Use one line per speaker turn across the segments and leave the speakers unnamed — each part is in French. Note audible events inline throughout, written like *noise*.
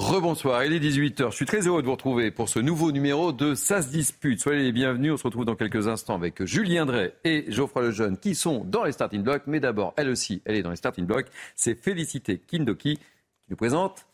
Rebonsoir, il est 18h. Je suis très heureux de vous retrouver pour ce nouveau numéro de Ça se dispute. Soyez les bienvenus. On se retrouve dans quelques instants avec Julien Drey et Geoffroy Lejeune qui sont dans les starting blocks. Mais d'abord, elle aussi, elle est dans les starting blocks. C'est Félicité Kindoki qui nous présente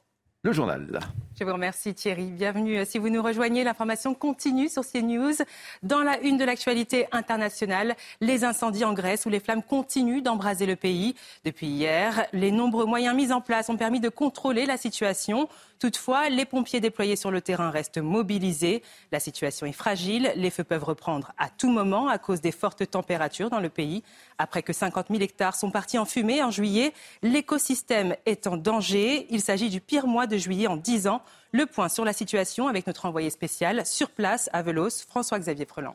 le journal.
Je vous remercie Thierry. Bienvenue. Si vous nous rejoignez, l'information continue sur CNews. Dans la une de l'actualité internationale, les incendies en Grèce où les flammes continuent d'embraser le pays. Depuis hier, les nombreux moyens mis en place ont permis de contrôler la situation. Toutefois, les pompiers déployés sur le terrain restent mobilisés. La situation est fragile. Les feux peuvent reprendre à tout moment à cause des fortes températures dans le pays. Après que 50 000 hectares sont partis en fumée en juillet, l'écosystème est en danger. Il s'agit du pire mois de juillet en 10 ans. Le point sur la situation avec notre envoyé spécial sur place à Velos, François-Xavier Freland.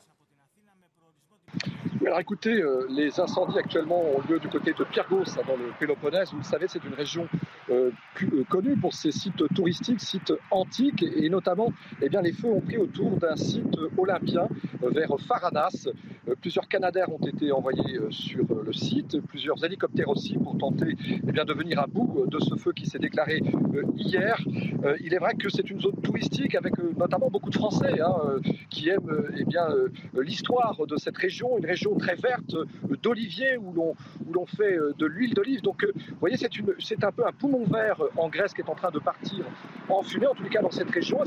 Alors écoutez, euh, les incendies actuellement ont lieu du côté de Pyrgos, dans le Péloponnèse. Vous le savez, c'est une région euh, euh, connue pour ses sites touristiques, sites antiques, et notamment, eh bien, les feux ont pris autour d'un site olympien vers Faranas. plusieurs Canadaires ont été envoyés sur le site, plusieurs hélicoptères aussi pour tenter eh bien, de venir à bout de ce feu qui s'est déclaré hier. il est vrai que c'est une zone touristique avec notamment beaucoup de Français hein, qui aiment eh bien, l'histoire de cette région, une région très verte d'oliviers où l'on fait de l'huile d'olive. Donc, vous voyez, c'est un peu un poumon vert en Grèce qui est en train de partir en fumée, en les cas dans cette région.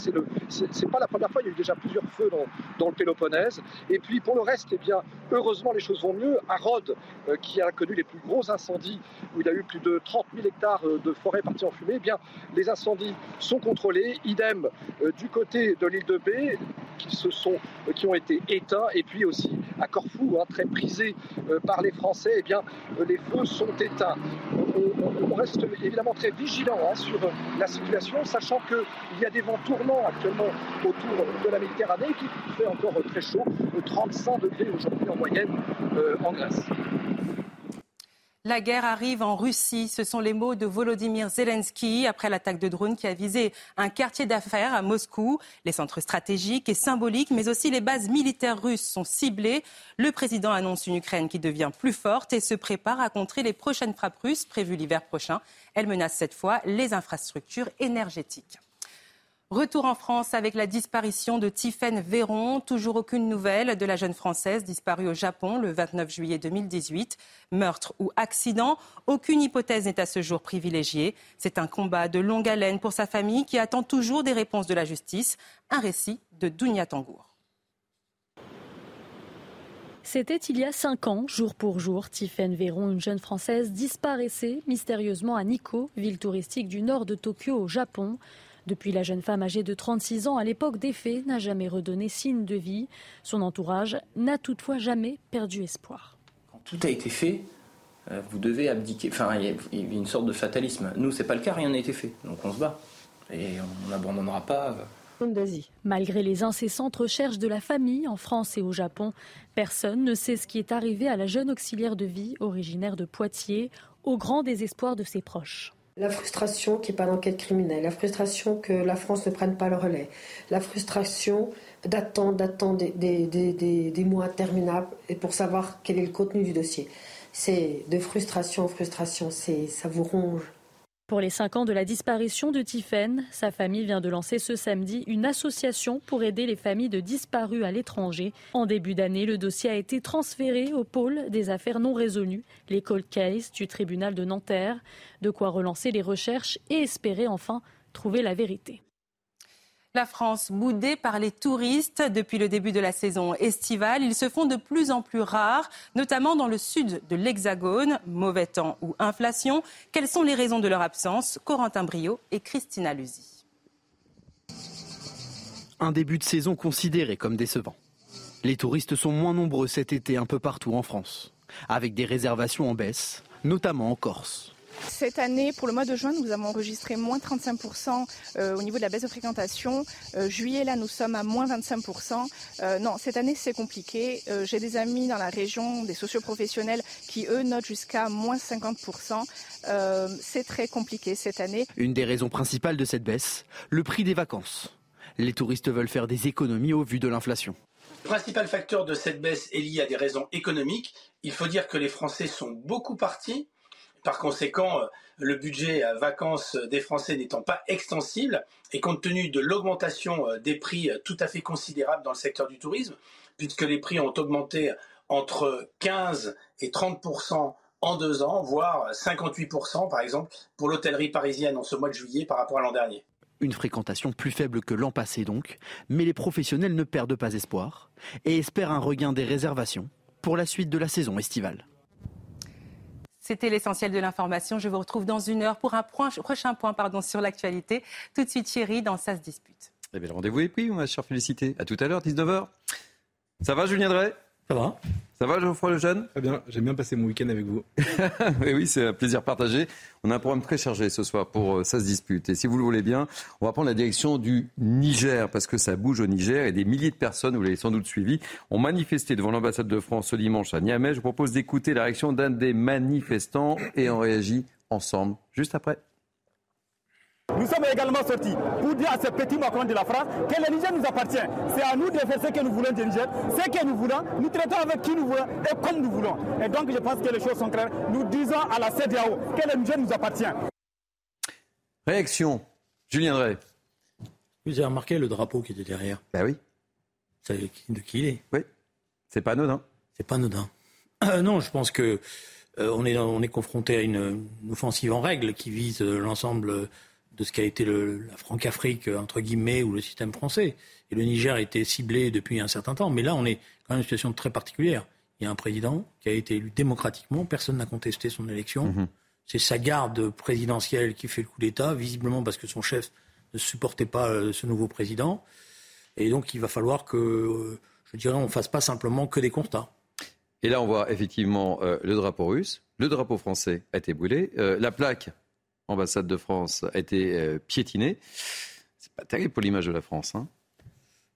C'est pas la première fois, il y a eu déjà plusieurs feux dans, le Péloponnèse. Et puis pour le reste, eh bien, heureusement, les choses vont mieux. À Rhodes, euh, qui a connu les plus gros incendies, où il y a eu plus de 30 000 hectares euh, de forêt partis en fumée, eh bien, les incendies sont contrôlés. Idem euh, du côté de l'île de Bé, qui, se sont, qui ont été éteints. Et puis aussi à Corfou, hein, très prisé par les Français, eh bien, les feux sont éteints. On, reste évidemment très vigilant hein, sur la situation, sachant qu'il y a des vents tournants actuellement autour de la Méditerranée qui fait encore très chaud, 35 degrés aujourd'hui en moyenne euh, en Grèce.
La guerre arrive en Russie. Ce sont les mots de Volodymyr Zelensky après l'attaque de drone qui a visé un quartier d'affaires à Moscou. Les centres stratégiques et symboliques, mais aussi les bases militaires russes sont ciblées. Le président annonce une Ukraine qui devient plus forte et se prépare à contrer les prochaines frappes russes prévues l'hiver prochain. Elle menace cette fois les infrastructures énergétiques. Retour en France avec la disparition de Tiffaine Véron. Toujours aucune nouvelle de la jeune Française disparue au Japon le 29 juillet 2018. Meurtre ou accident, aucune hypothèse n'est à ce jour privilégiée. C'est un combat de longue haleine pour sa famille qui attend toujours des réponses de la justice. Un récit de Dounia Tangour.
C'était il y a cinq ans, jour pour jour, Tiffaine Véron, une jeune Française, disparaissait mystérieusement à Nikko, ville touristique du nord de Tokyo au Japon. Depuis, la jeune femme âgée de 36 ans à l'époque des faits n'a jamais redonné signe de vie. Son entourage n'a toutefois jamais perdu espoir.
Quand tout a été fait, euh, vous devez abdiquer. Enfin, il y a une sorte de fatalisme. Nous, c'est pas le cas, rien n'a été fait. Donc on se bat. Et on n'abandonnera pas. Euh.
Malgré les incessantes recherches de la famille en France et au Japon, personne ne sait ce qui est arrivé à la jeune auxiliaire de vie originaire de Poitiers, au grand désespoir de ses proches.
La frustration qu'il n'y ait pas d'enquête criminelle, la frustration que la France ne prenne pas le relais, la frustration d'attendre, d'attendre des, mois interminables pour savoir quel est le contenu du dossier. C'est de frustration en frustration, ça vous ronge.
Pour les cinq ans de la disparition de Tiffaine, sa famille vient de lancer ce samedi une association pour aider les familles de disparus à l'étranger. En début d'année, le dossier a été transféré au pôle des affaires non résolues, l'école case du tribunal de Nanterre, de quoi relancer les recherches et espérer enfin trouver la vérité.
La France, boudée par les touristes depuis le début de la saison estivale, ils se font de plus en plus rares, notamment dans le sud de l'Hexagone. Mauvais temps ou inflation, quelles sont les raisons de leur absence? Corentin Brio et Christina Luzi.
Un début de saison considéré comme décevant. Les touristes sont moins nombreux cet été un peu partout en France, avec des réservations en baisse, notamment en Corse.
Cette année, pour le mois de juin, nous avons enregistré moins 35% euh, au niveau de la baisse de fréquentation. Euh, juillet, là, nous sommes à moins 25%. Euh, non, cette année, c'est compliqué. J'ai des amis dans la région, des socioprofessionnels, qui, eux, notent jusqu'à moins 50%. c'est très compliqué cette année.
Une des raisons principales de cette baisse, le prix des vacances. Les touristes veulent faire des économies au vu de l'inflation.
Le principal facteur de cette baisse est lié à des raisons économiques. Il faut dire que les Français sont beaucoup partis par conséquent, euh, le budget à vacances des Français n'étant pas extensible, et compte tenu de l'augmentation euh, des prix euh, tout à fait considérable dans le secteur du tourisme, puisque les prix ont augmenté entre 15 et 30% en deux ans, voire 58% par exemple, pour l'hôtellerie parisienne en ce mois de juillet par rapport à l'an dernier.
Une fréquentation plus faible que l'an passé donc, mais les professionnels ne perdent pas espoir et espèrent un regain des réservations pour la suite de la saison estivale.
C'était l'essentiel de l'information. Je vous retrouve dans une heure pour un prochain point sur l'actualité. Tout de suite, Thierry, dans Ça se dispute.
Eh bien, le rendez-vous est pris, ma chère Félicité. À tout à l'heure, 19h. Ça va, Julien Drey?
Ça va.
Ça va, Geoffroy Lejeune
Très bien, j'aime bien passer mon week-end avec vous. *laughs*
oui, c'est un plaisir partagé. On a un programme très chargé ce soir pour euh, Ça se dispute. Et si vous le voulez bien, on va prendre la direction du Niger, parce que ça bouge au Niger et des milliers de personnes, vous l'avez sans doute suivi, ont manifesté devant l'ambassade de France ce dimanche à Niamey. Je vous propose d'écouter la réaction d'un des manifestants et on réagit ensemble juste après.
Nous sommes également sortis pour dire à ces petits Macron de la France que le Niger nous appartient. C'est à nous de faire ce que nous voulons du Niger, ce que nous voulons. Nous traitons avec qui nous voulons et comme nous voulons. Et donc je pense que les choses sont claires. Nous disons à la CDAO que le Niger nous appartient.
Réaction. Julien Drey.
Vous avez remarqué le drapeau qui était derrière
Ben oui.
Vous savez de qui il est?
Oui. C'est pas anodin.
C'est pas anodin. Euh, non, je pense que euh, on, est, on est confronté à une, une, offensive en règle qui vise euh, l'ensemble de ce qu'a été le, la Franc-Afrique, entre guillemets, ou le système français. Et le Niger a été ciblé depuis un certain temps. Mais là, on est quand même dans une situation très particulière. Il y a un président qui a été élu démocratiquement, personne n'a contesté son élection. Mm-hmm. C'est sa garde présidentielle qui fait le coup d'État, visiblement parce que son chef ne supportait pas euh, ce nouveau président. Et donc, il va falloir que, euh, je dirais, on ne fasse pas simplement que des constats.
Et là, on voit effectivement euh, le drapeau russe, le drapeau français a été brûlé, la plaque ambassade de France a été euh, piétinée. C'est pas terrible pour l'image de la France. Hein.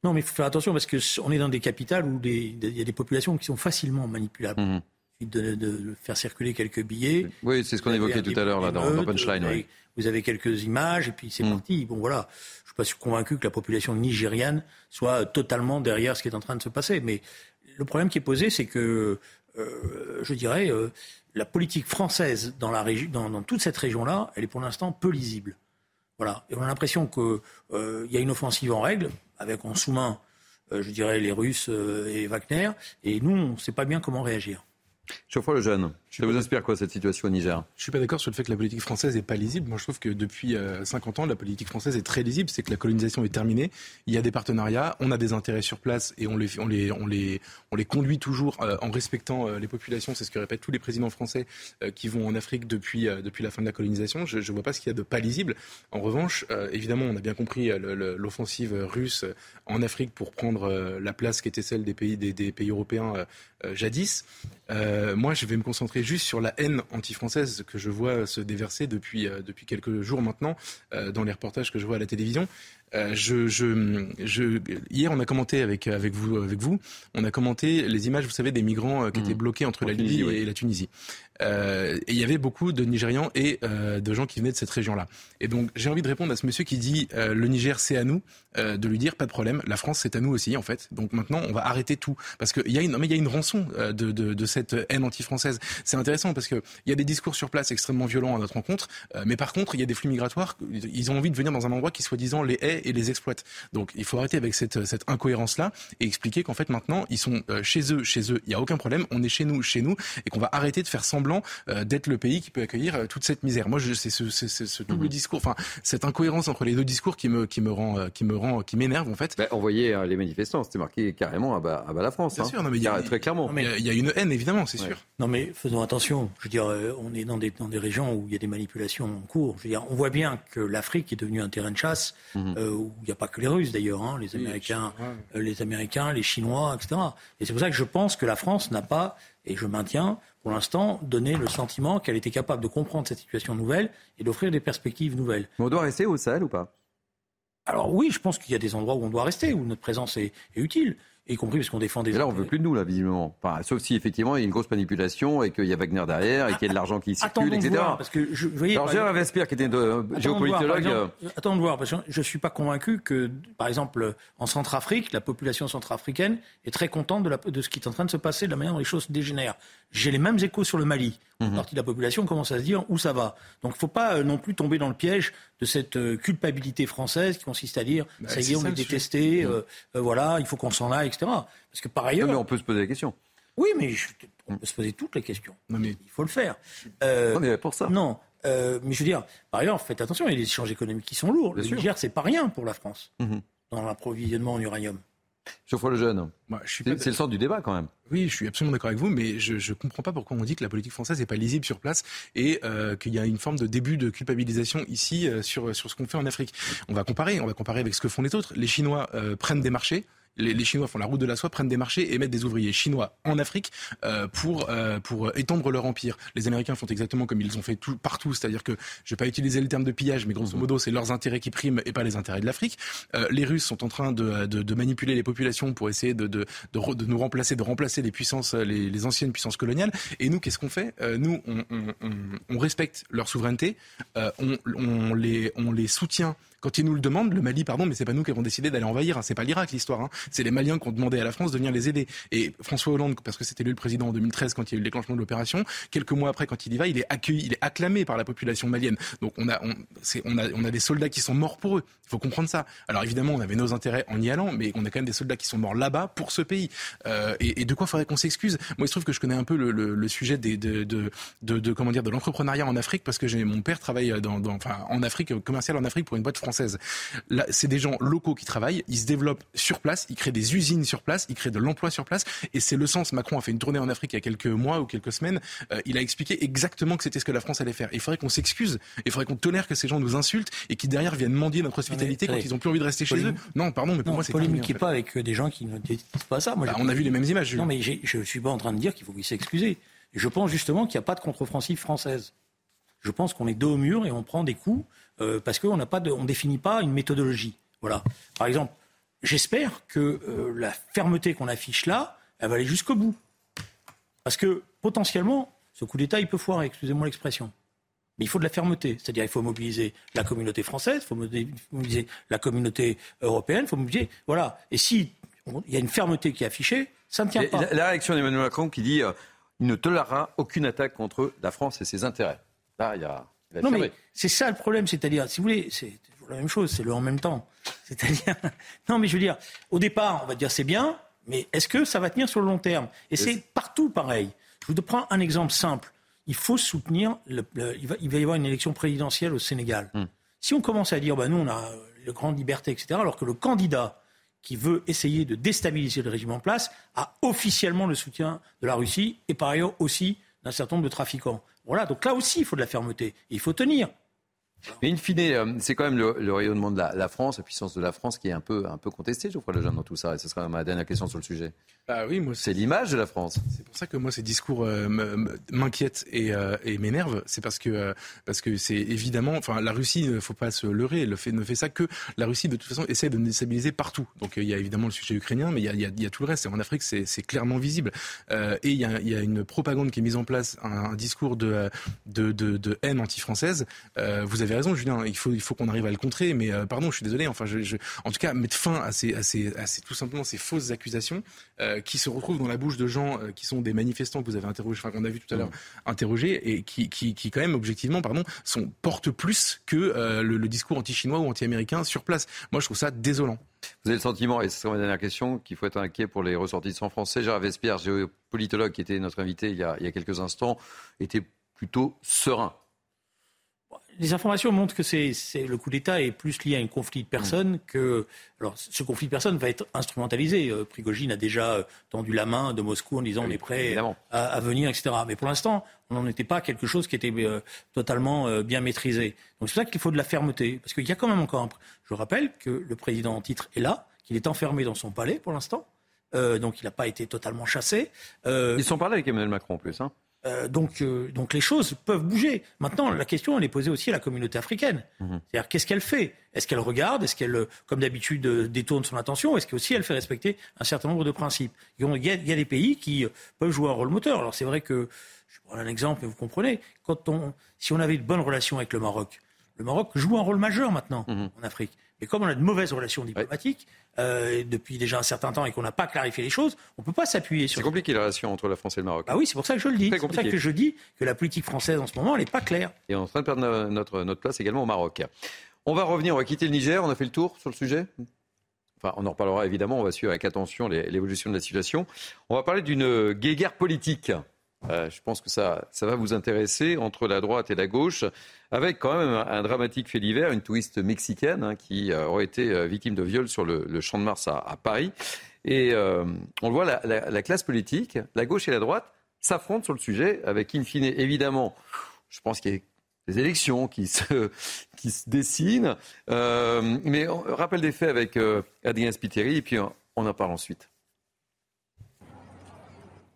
non, mais il faut faire attention parce qu'on est dans des capitales où il y a des populations qui sont facilement manipulables. Mmh. De, de, faire circuler quelques billets.
Oui, c'est ce qu'on évoquait tout à l'heure là, dans, Punchline.
Vous avez quelques images et puis c'est mmh. parti. Bon voilà, je ne suis pas convaincu que la population nigériane soit totalement derrière ce qui est en train de se passer. Mais le problème qui est posé, c'est que, euh, je dirais, euh, la politique française dans, toute cette région-là, elle est pour l'instant peu lisible. Voilà. Et on a l'impression qu'il euh, y a une offensive en règle, avec en sous-main, euh, je dirais, les Russes euh, et Wagner, et nous, on ne sait pas bien comment réagir.
Geoffroy le jeune, ça vous inspire quoi cette situation au Niger?
Je suis pas d'accord sur le fait que la politique française n'est pas lisible. Moi, je trouve que depuis 50 euh, ans, la politique française est très lisible. C'est que la colonisation est terminée. Il y a des partenariats, on a des intérêts sur place et on les, on les, on les, on les conduit toujours euh, en respectant euh, les populations. C'est ce que répètent tous les présidents français qui vont en Afrique depuis, depuis la fin de la colonisation. Je ne vois pas ce qu'il y a de pas lisible. En revanche, évidemment, on a bien compris l'offensive russe en Afrique pour prendre la place qui était celle des pays, des, des pays européens jadis. moi, je vais me concentrer juste sur la haine anti-française que je vois se déverser depuis, euh, depuis quelques jours maintenant euh, dans les reportages que je vois à la télévision. Euh, je, je, je, hier, on a commenté avec, avec, vous, avec vous, on a commenté les images, vous savez, des migrants qui mmh. étaient bloqués entre la Libye et la Tunisie. Euh, et il y avait beaucoup de Nigérians et euh, de gens qui venaient de cette région-là. Et donc j'ai envie de répondre à ce monsieur qui dit euh, le Niger c'est à nous, de lui dire pas de problème, la France c'est à nous aussi en fait. Donc maintenant on va arrêter tout parce qu'il y a une, mais il y a une rançon de, de, de cette haine anti-française. C'est intéressant parce que il y a des discours sur place extrêmement violents à notre rencontre, mais par contre il y a des flux migratoires, ils ont envie de venir dans un endroit qui soi-disant les hait et les exploite. Donc il faut arrêter avec cette, cette incohérence là et expliquer qu'en fait maintenant ils sont chez eux, chez eux, il y a aucun problème, on est chez nous, chez nous et qu'on va arrêter de faire semblant euh, d'être le pays qui peut accueillir euh, toute cette misère. Moi, c'est ce, ce, double mhm. discours, enfin cette incohérence entre les deux discours qui me qui me rend euh, qui me rend qui m'énerve en fait.
Bah, on voyait les manifestants, c'était marqué carrément à bas, à bas la France.
Bien hein. sûr, non, mais il y a, très clairement. il y, a une haine évidemment, c'est sûr. Non mais faisons attention. Je veux dire, on est dans des dans des régions où il y a des manipulations en cours. Je veux dire, on voit bien que l'Afrique est devenue un terrain de chasse mhm.
Où il n'y a pas que les Russes d'ailleurs, hein, les Américains, euh, les Américains, les Chinois, etc. Et c'est pour ça que je pense que la France n'a pas, et je maintiens, pour l'instant, donné le sentiment qu'elle était capable de comprendre cette situation nouvelle et d'offrir des perspectives nouvelles.
Mais on doit rester au Sahel ou pas?
Alors oui, je pense qu'il y a des endroits où on doit rester, où notre présence est, est utile y compris parce qu'on défend des.
Et là, on veut plus de nous, là, visiblement. Enfin, sauf si effectivement il y a une grosse manipulation et qu'il y a Wagner derrière et qu'il y a de l'argent qui circule, etc.
Voir, parce que je, voyez,
Alors, Gérard Vespierre, qui était de, géopolitologue.
Euh, attends de voir, parce que je ne suis pas convaincu que, par exemple, en Centrafrique, la population centrafricaine est très contente de, la, de ce qui est en train de se passer, de la manière dont les choses dégénèrent. J'ai les mêmes échos sur le Mali. Une mhm. partie de la population commence à se dire où ça va. Donc il ne faut pas euh, non plus tomber dans le piège de cette euh, culpabilité française qui consiste à dire bah, ça y est, on est détesté, mhm. voilà, il faut qu'on s'en aille, etc. Parce que par ailleurs.
Non, mais on peut se poser la question.
Oui, mais on peut se poser toutes les questions. Non, mais... Il faut le faire.
on est pour ça.
Non. Euh, mais je veux dire, par ailleurs, faites attention, il y a des échanges économiques qui sont lourds. Bien le Niger, c'est pas rien pour la France mhm. dans l'approvisionnement en uranium.
Geoffroy Lejeune, c'est le centre du débat quand même.
Oui, je suis absolument d'accord avec vous, mais je ne comprends pas pourquoi on dit que la politique française n'est pas lisible sur place et euh, qu'il y a une forme de début de culpabilisation ici euh, sur, sur ce qu'on fait en Afrique. On va comparer, on va comparer avec ce que font les autres. Les Chinois prennent des marchés, les, Chinois font la route de la soie, prennent des marchés et mettent des ouvriers chinois en Afrique euh, pour, euh, pour étendre leur empire. Les Américains font exactement comme ils ont fait tout, partout, c'est-à-dire que je vais pas utiliser le terme de pillage, mais grosso modo, c'est leurs intérêts qui priment et pas les intérêts de l'Afrique. Euh, les Russes sont en train de, de, manipuler les populations pour essayer de, de, de, nous remplacer, de remplacer les puissances, les, les anciennes puissances coloniales. Et nous, qu'est-ce qu'on fait? Nous, on, on, on, on, respecte leur souveraineté, on, on, les, on les soutient quand ils nous le demandent, le Mali, pardon, mais c'est pas nous qui avons décidé d'aller envahir. Hein. C'est pas l'Irak l'histoire. Hein. C'est les Maliens qui ont demandé à la France de venir les aider. Et François Hollande, parce que c'était lui le président en 2013 quand il y a eu le déclenchement de l'opération, quelques mois après, quand il y va, il est accueilli, il est acclamé par la population malienne. Donc on a, on, a, on a des soldats qui sont morts pour eux. Il faut comprendre ça. Alors évidemment, on avait nos intérêts en y allant, mais on a quand même des soldats qui sont morts là-bas pour ce pays. Euh, et, de quoi faudrait qu'on s'excuse? Moi, il se trouve que je connais un peu le, sujet des, de, de, de, de, comment dire de l'entrepreneuriat en Afrique parce que j'ai mon père travaille dans, enfin, en Afrique commercial en Afrique pour une boîte française c'est des gens locaux qui travaillent, ils se développent sur place, ils créent des usines sur place, ils créent de l'emploi sur place. Et c'est le sens. Macron a fait une tournée en Afrique il y a quelques mois ou quelques semaines. Euh, il a expliqué exactement que c'était ce que la France allait faire. il faudrait qu'on s'excuse, il faudrait qu'on tolère que ces gens nous insultent et qui derrière viennent mendier notre hospitalité quand ils ont plus envie de rester chez eux. Non, pardon, mais pour moi c'est
polémiquez pas avec des gens qui ne disent pas ça. Moi,
bah, on a vu les mêmes images.
Non, mais je suis pas en train de dire qu'il faut s'excuser. Je pense justement qu'il n'y a pas de contre-offensive française. Je pense qu'on est dos au mur et on prend des coups euh, parce qu'on ne définit pas une méthodologie. Voilà. Par exemple, j'espère que euh, la fermeté qu'on affiche là, elle va aller jusqu'au bout. Parce que potentiellement, ce coup d'État, il peut foirer, excusez-moi l'expression. Mais il faut de la fermeté. C'est-à-dire il faut mobiliser la communauté française, il faut mobiliser la communauté européenne, il faut mobiliser. Voilà. Et si il y a une fermeté qui est affichée, ça ne tient pas.
La, réaction d'Emmanuel Macron qui dit euh, il ne tolérera aucune attaque contre la France et ses intérêts. Là, il y a.
non, mais c'est ça le problème. C'est-à-dire, si vous voulez, c'est la même chose, c'est le en même temps. C'est-à-dire, *laughs* non, mais je veux dire, au départ, on va dire c'est bien, mais est-ce que ça va tenir sur le long terme? Et c'est partout pareil. Je vous prends un exemple simple. Il faut soutenir, il, va, y avoir une élection présidentielle au Sénégal. Hmm. Si on commence à dire, bah, nous, on a le grande liberté, etc., alors que le candidat qui veut essayer de déstabiliser le régime en place a officiellement le soutien de la Russie et par ailleurs aussi d'un certain nombre de trafiquants. Voilà, donc là aussi, il faut de la fermeté. il faut tenir.
Mais in fine, euh, c'est quand même le, rayonnement de la, France, la puissance de la France qui est un peu, un peu contestée, je crois, le jeune dans tout ça. Et ce sera ma dernière question sur le sujet.
Ah oui, moi,
c'est l'image de la France.
C'est pour ça que moi, ces discours euh, m'inquiètent et, euh, et m'énervent. C'est parce que parce que c'est évidemment, enfin, la Russie, il ne faut pas se leurrer. Elle fait, ne fait ça que la Russie, de toute façon, essaie de déstabiliser partout. Donc il y a évidemment le sujet ukrainien, mais il y a, il y a, tout le reste. Et en Afrique, c'est clairement visible. et il y, a, il y, a, une propagande qui est mise en place, un, discours de, de, de, de haine anti-française. vous avez raison, Julien. Il faut il faut qu'on arrive à le contrer. Mais euh, pardon, je suis désolé. Enfin, je, en tout cas, mettre fin à ces, à ces, à ces tout simplement ces fausses accusations euh, qui se retrouvent dans la bouche de gens euh, qui sont des manifestants que vous avez interrogés, enfin qu'on a vu tout à l'heure mmh. interrogés et qui, qui, qui, quand même objectivement, pardon, sont portent plus que le, discours anti-chinois ou anti-américain sur place. Moi, je trouve ça désolant.
Vous avez le sentiment, et ce sera ma dernière question, qu'il faut être inquiet pour les ressortissants français. Gérard Vespierre, géopolitologue qui était notre invité il y a, il y a quelques instants, était plutôt serein
les informations montrent que c'est, le coup d'État est plus lié à un conflit de personnes mm. que. Alors, ce conflit de personnes va être instrumentalisé. Euh, Prigogine a déjà euh, tendu la main de Moscou en disant on est prêt à, venir, etc. Mais pour l'instant, on n'en était pas quelque chose qui était euh, totalement bien maîtrisé. Donc c'est pour ça qu'il faut de la fermeté. Parce qu'il y a quand même encore un. Je rappelle que le président en titre est là, qu'il est enfermé dans son palais pour l'instant. donc il n'a pas été totalement chassé.
Ils sont parlé avec Emmanuel Macron en plus. Hein.
Euh, donc, euh, donc les choses peuvent bouger. Maintenant, la question, elle est posée aussi à la communauté africaine. Mhm. C'est-à-dire, qu'est-ce qu'elle fait? Est-ce qu'elle regarde? Est-ce qu'elle, comme d'habitude, euh, détourne son attention? Est-ce qu'aussi elle fait respecter un certain nombre de principes? Il y, a, il y, a, des pays qui peuvent jouer un rôle moteur. Alors c'est vrai que, je prends un exemple, et vous comprenez, quand on, si on avait de bonnes relations avec le Maroc, le Maroc joue un rôle majeur maintenant mhm. en Afrique. Mais comme on a de mauvaises relations diplomatiques euh, depuis déjà un certain temps et qu'on n'a pas clarifié les choses, on ne peut pas s'appuyer sur.
C'est compliqué la relation entre la France et le Maroc.
Ah oui, c'est pour ça que je le dis. C'est pour ça que je dis que la politique française en ce moment, elle n'est pas claire.
Et on est en train de perdre notre, notre place également au Maroc. On va revenir, on va quitter le Niger. On a fait le tour sur le sujet? Enfin, on en reparlera évidemment. On va suivre avec attention l'évolution de la situation. On va parler d'une guéguerre politique. Euh, je pense que ça, ça va vous intéresser entre la droite et la gauche, avec quand même un, dramatique fait divers, une touriste mexicaine hein, qui euh, aurait été euh, victime de viol sur le, champ de Mars à, Paris. Et on voit, la, classe politique, la gauche et la droite, s'affrontent sur le sujet, avec in fine, évidemment, je pense qu'il y a des élections qui se, *laughs* dessinent. mais on rappelle des faits avec Adrien Spiteri, et puis on en parle ensuite.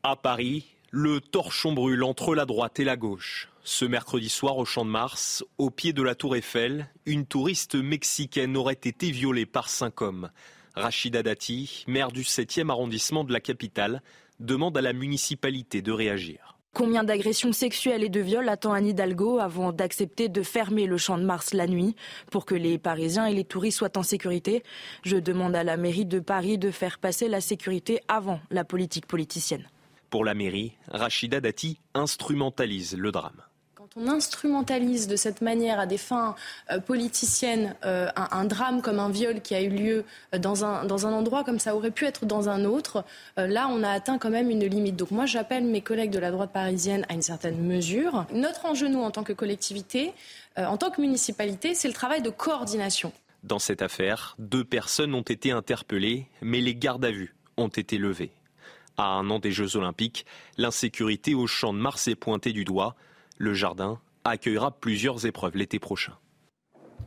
À Paris, le torchon brûle entre la droite et la gauche. Ce mercredi soir au Champ de Mars, au pied de la tour Eiffel, une touriste mexicaine aurait été violée par cinq hommes. Rachida Dati, maire du 7e arrondissement de la capitale, demande à la municipalité de réagir.
Combien d'agressions sexuelles et de viols attend Anne Hidalgo avant d'accepter de fermer le champ de Mars la nuit? Pour que les Parisiens et les touristes soient en sécurité Je demande à la mairie de Paris de faire passer la sécurité avant la politique politicienne.
Pour la mairie, Rachida Dati instrumentalise le drame
Quand on instrumentalise de cette manière à des fins euh, politiciennes euh, un, drame comme un viol qui a eu lieu euh, dans un, dans un endroit comme ça aurait pu être dans un autre, là on a atteint quand même une limite. Donc moi j'appelle mes collègues de la droite parisienne à une certaine mesure. Notre enjeu nous en tant que collectivité, en tant que municipalité, c'est le travail de coordination.
Dans cette affaire, deux personnes ont été interpellées, mais les gardes à vue ont été levées. À un an des Jeux Olympiques, l'insécurité au champ de Mars est pointée du doigt. Le jardin accueillera plusieurs épreuves l'été prochain.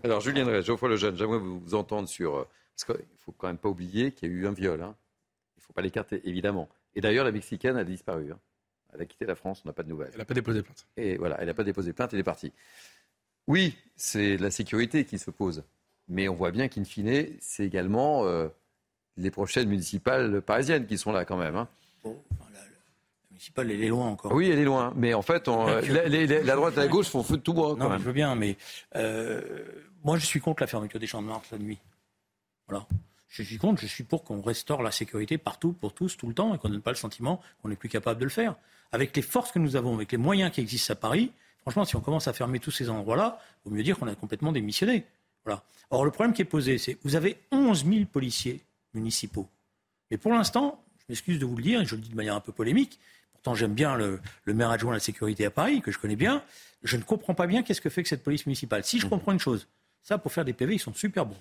Alors, Julien Drey, Geoffroy Lejeune, j'aimerais vous entendre sur. Euh, parce qu'il ne faut quand même pas oublier qu'il y a eu un viol. Hein. Il ne faut pas l'écarter, évidemment. Et d'ailleurs, la Mexicaine a disparu. Hein. Elle a quitté la France, on n'a pas de nouvelles.
Elle n'a pas déposé plainte.
Et voilà, elle n'a pas déposé plainte, elle est partie. Oui, c'est la sécurité qui se pose. Mais on voit bien qu'in fine, c'est également euh, les prochaines municipales parisiennes qui sont là quand même. Hein. Bon,
la, municipale, elle est loin encore.
Oui, elle est loin. Mais en fait, *laughs* la, droite et la gauche font feu de tout bois.
non, je veux bien, mais euh, moi, je suis contre la fermeture des champs de Mars la nuit. Voilà. Je suis contre, je suis pour qu'on restaure la sécurité partout, pour tous, tout le temps, et qu'on n'ait pas le sentiment qu'on n'est plus capable de le faire. Avec les forces que nous avons, avec les moyens qui existent à Paris, franchement, si on commence à fermer tous ces endroits-là, il vaut mieux dire qu'on a complètement démissionné. Voilà. Or, le problème qui est posé, c'est vous avez 11 000 policiers municipaux. Mais pour l'instant, je m'excuse de vous le dire, et je le dis de manière un peu polémique, pourtant j'aime bien le, maire adjoint à la sécurité à Paris, que je connais bien, je ne comprends pas bien qu'est-ce que fait que cette police municipale. Si je mhm. comprends une chose, ça, pour faire des PV, ils sont super bons.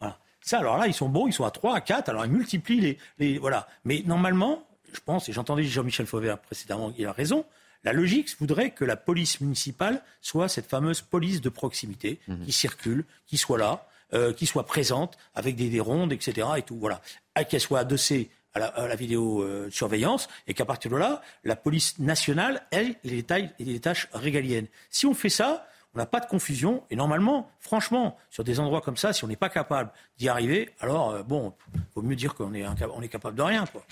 Voilà. Ça, alors là, ils sont bons, ils sont à 3, à 4, alors ils multiplient les, les voilà. Mais normalement, je pense, et j'entendais Jean-Michel Fauvert précédemment, il a raison, la logique voudrait que la police municipale soit cette fameuse police de proximité mhm. qui circule, qui soit là, euh, qui soit présente avec des, rondes, etc. et tout. Voilà. Qu'elle soit adossée à la, à la vidéosurveillance et qu'à partir de là, la police nationale, elle, les, tailles, les tâches régaliennes. Si on fait ça, on n'a pas de confusion. Et normalement, franchement, sur des endroits comme ça, si on n'est pas capable d'y arriver, alors, euh, bon, vaut mieux dire qu'on est, est capable de rien. Quoi.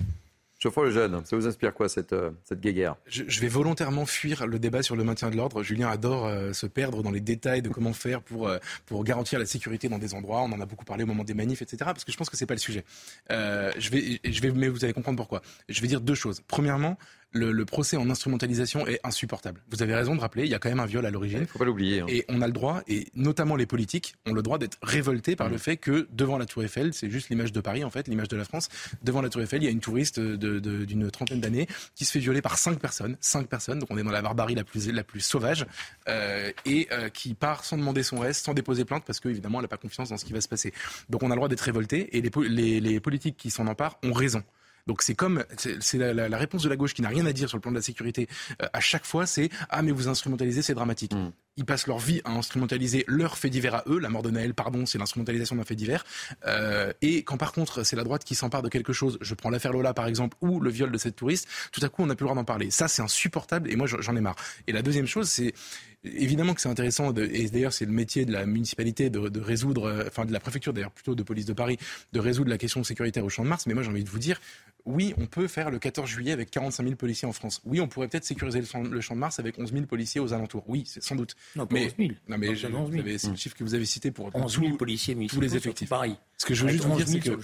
Geoffroy le jeune, ça vous inspire quoi cette, euh, cette guéguerre?
Je, vais volontairement fuir le débat sur le maintien de l'ordre. Julien adore euh, se perdre dans les détails de comment faire pour, euh, pour garantir la sécurité dans des endroits. On en a beaucoup parlé au moment des manifs, etc. Parce que je pense que c'est pas le sujet. je vais, je vais, mais vous allez comprendre pourquoi. Je vais dire deux choses. Premièrement, le, le, procès en instrumentalisation est insupportable. Vous avez raison de rappeler, il y a quand même un viol à l'origine. Il
faut pas l'oublier. Hein.
Et on a le droit, et notamment les politiques, ont le droit d'être révoltés par mmh. le fait que devant la Tour Eiffel, c'est juste l'image de Paris en fait, l'image de la France, devant la Tour Eiffel, il y a une touriste d'une trentaine d'années qui se fait violer par cinq personnes, cinq personnes, donc on est dans la barbarie la plus, la plus sauvage, euh, et euh, qui part sans demander son reste, sans déposer plainte, parce qu'évidemment, elle n'a pas confiance dans ce qui va se passer. Donc on a le droit d'être révolté, et les, les, les politiques qui s'en emparent ont raison. Donc c'est comme c'est la, réponse de la gauche qui n'a rien à dire sur le plan de la sécurité. Euh, à chaque fois, c'est ah mais vous instrumentalisez, c'est dramatique. Mm. Ils passent leur vie à instrumentaliser leur fait divers à eux. La mort de Naël, pardon, c'est l'instrumentalisation d'un fait divers. Euh, et quand par contre c'est la droite qui s'empare de quelque chose, je prends l'affaire Lola par exemple ou le viol de cette touriste, tout à coup on n'a plus le droit d'en parler. Ça c'est insupportable et moi j'en ai marre. Et la deuxième chose c'est évidemment que c'est intéressant, et d'ailleurs c'est le métier de la municipalité de, résoudre, euh, enfin de la préfecture d'ailleurs plutôt de police de Paris, de résoudre la question sécuritaire au Champ de Mars. Mais moi j'ai envie de vous dire, oui, on peut faire le 14 juillet avec 45 000 policiers en France. Oui, on pourrait peut-être sécuriser le champ, de Mars avec 11 000 policiers aux alentours. Oui, sans doute.
Non, mais, 11 000.
Non, mais c'est le chiffre que vous avez cité pour
11 000 policiers
tous les effectifs.
Paris.
Ce que je veux juste vous dire, c'est que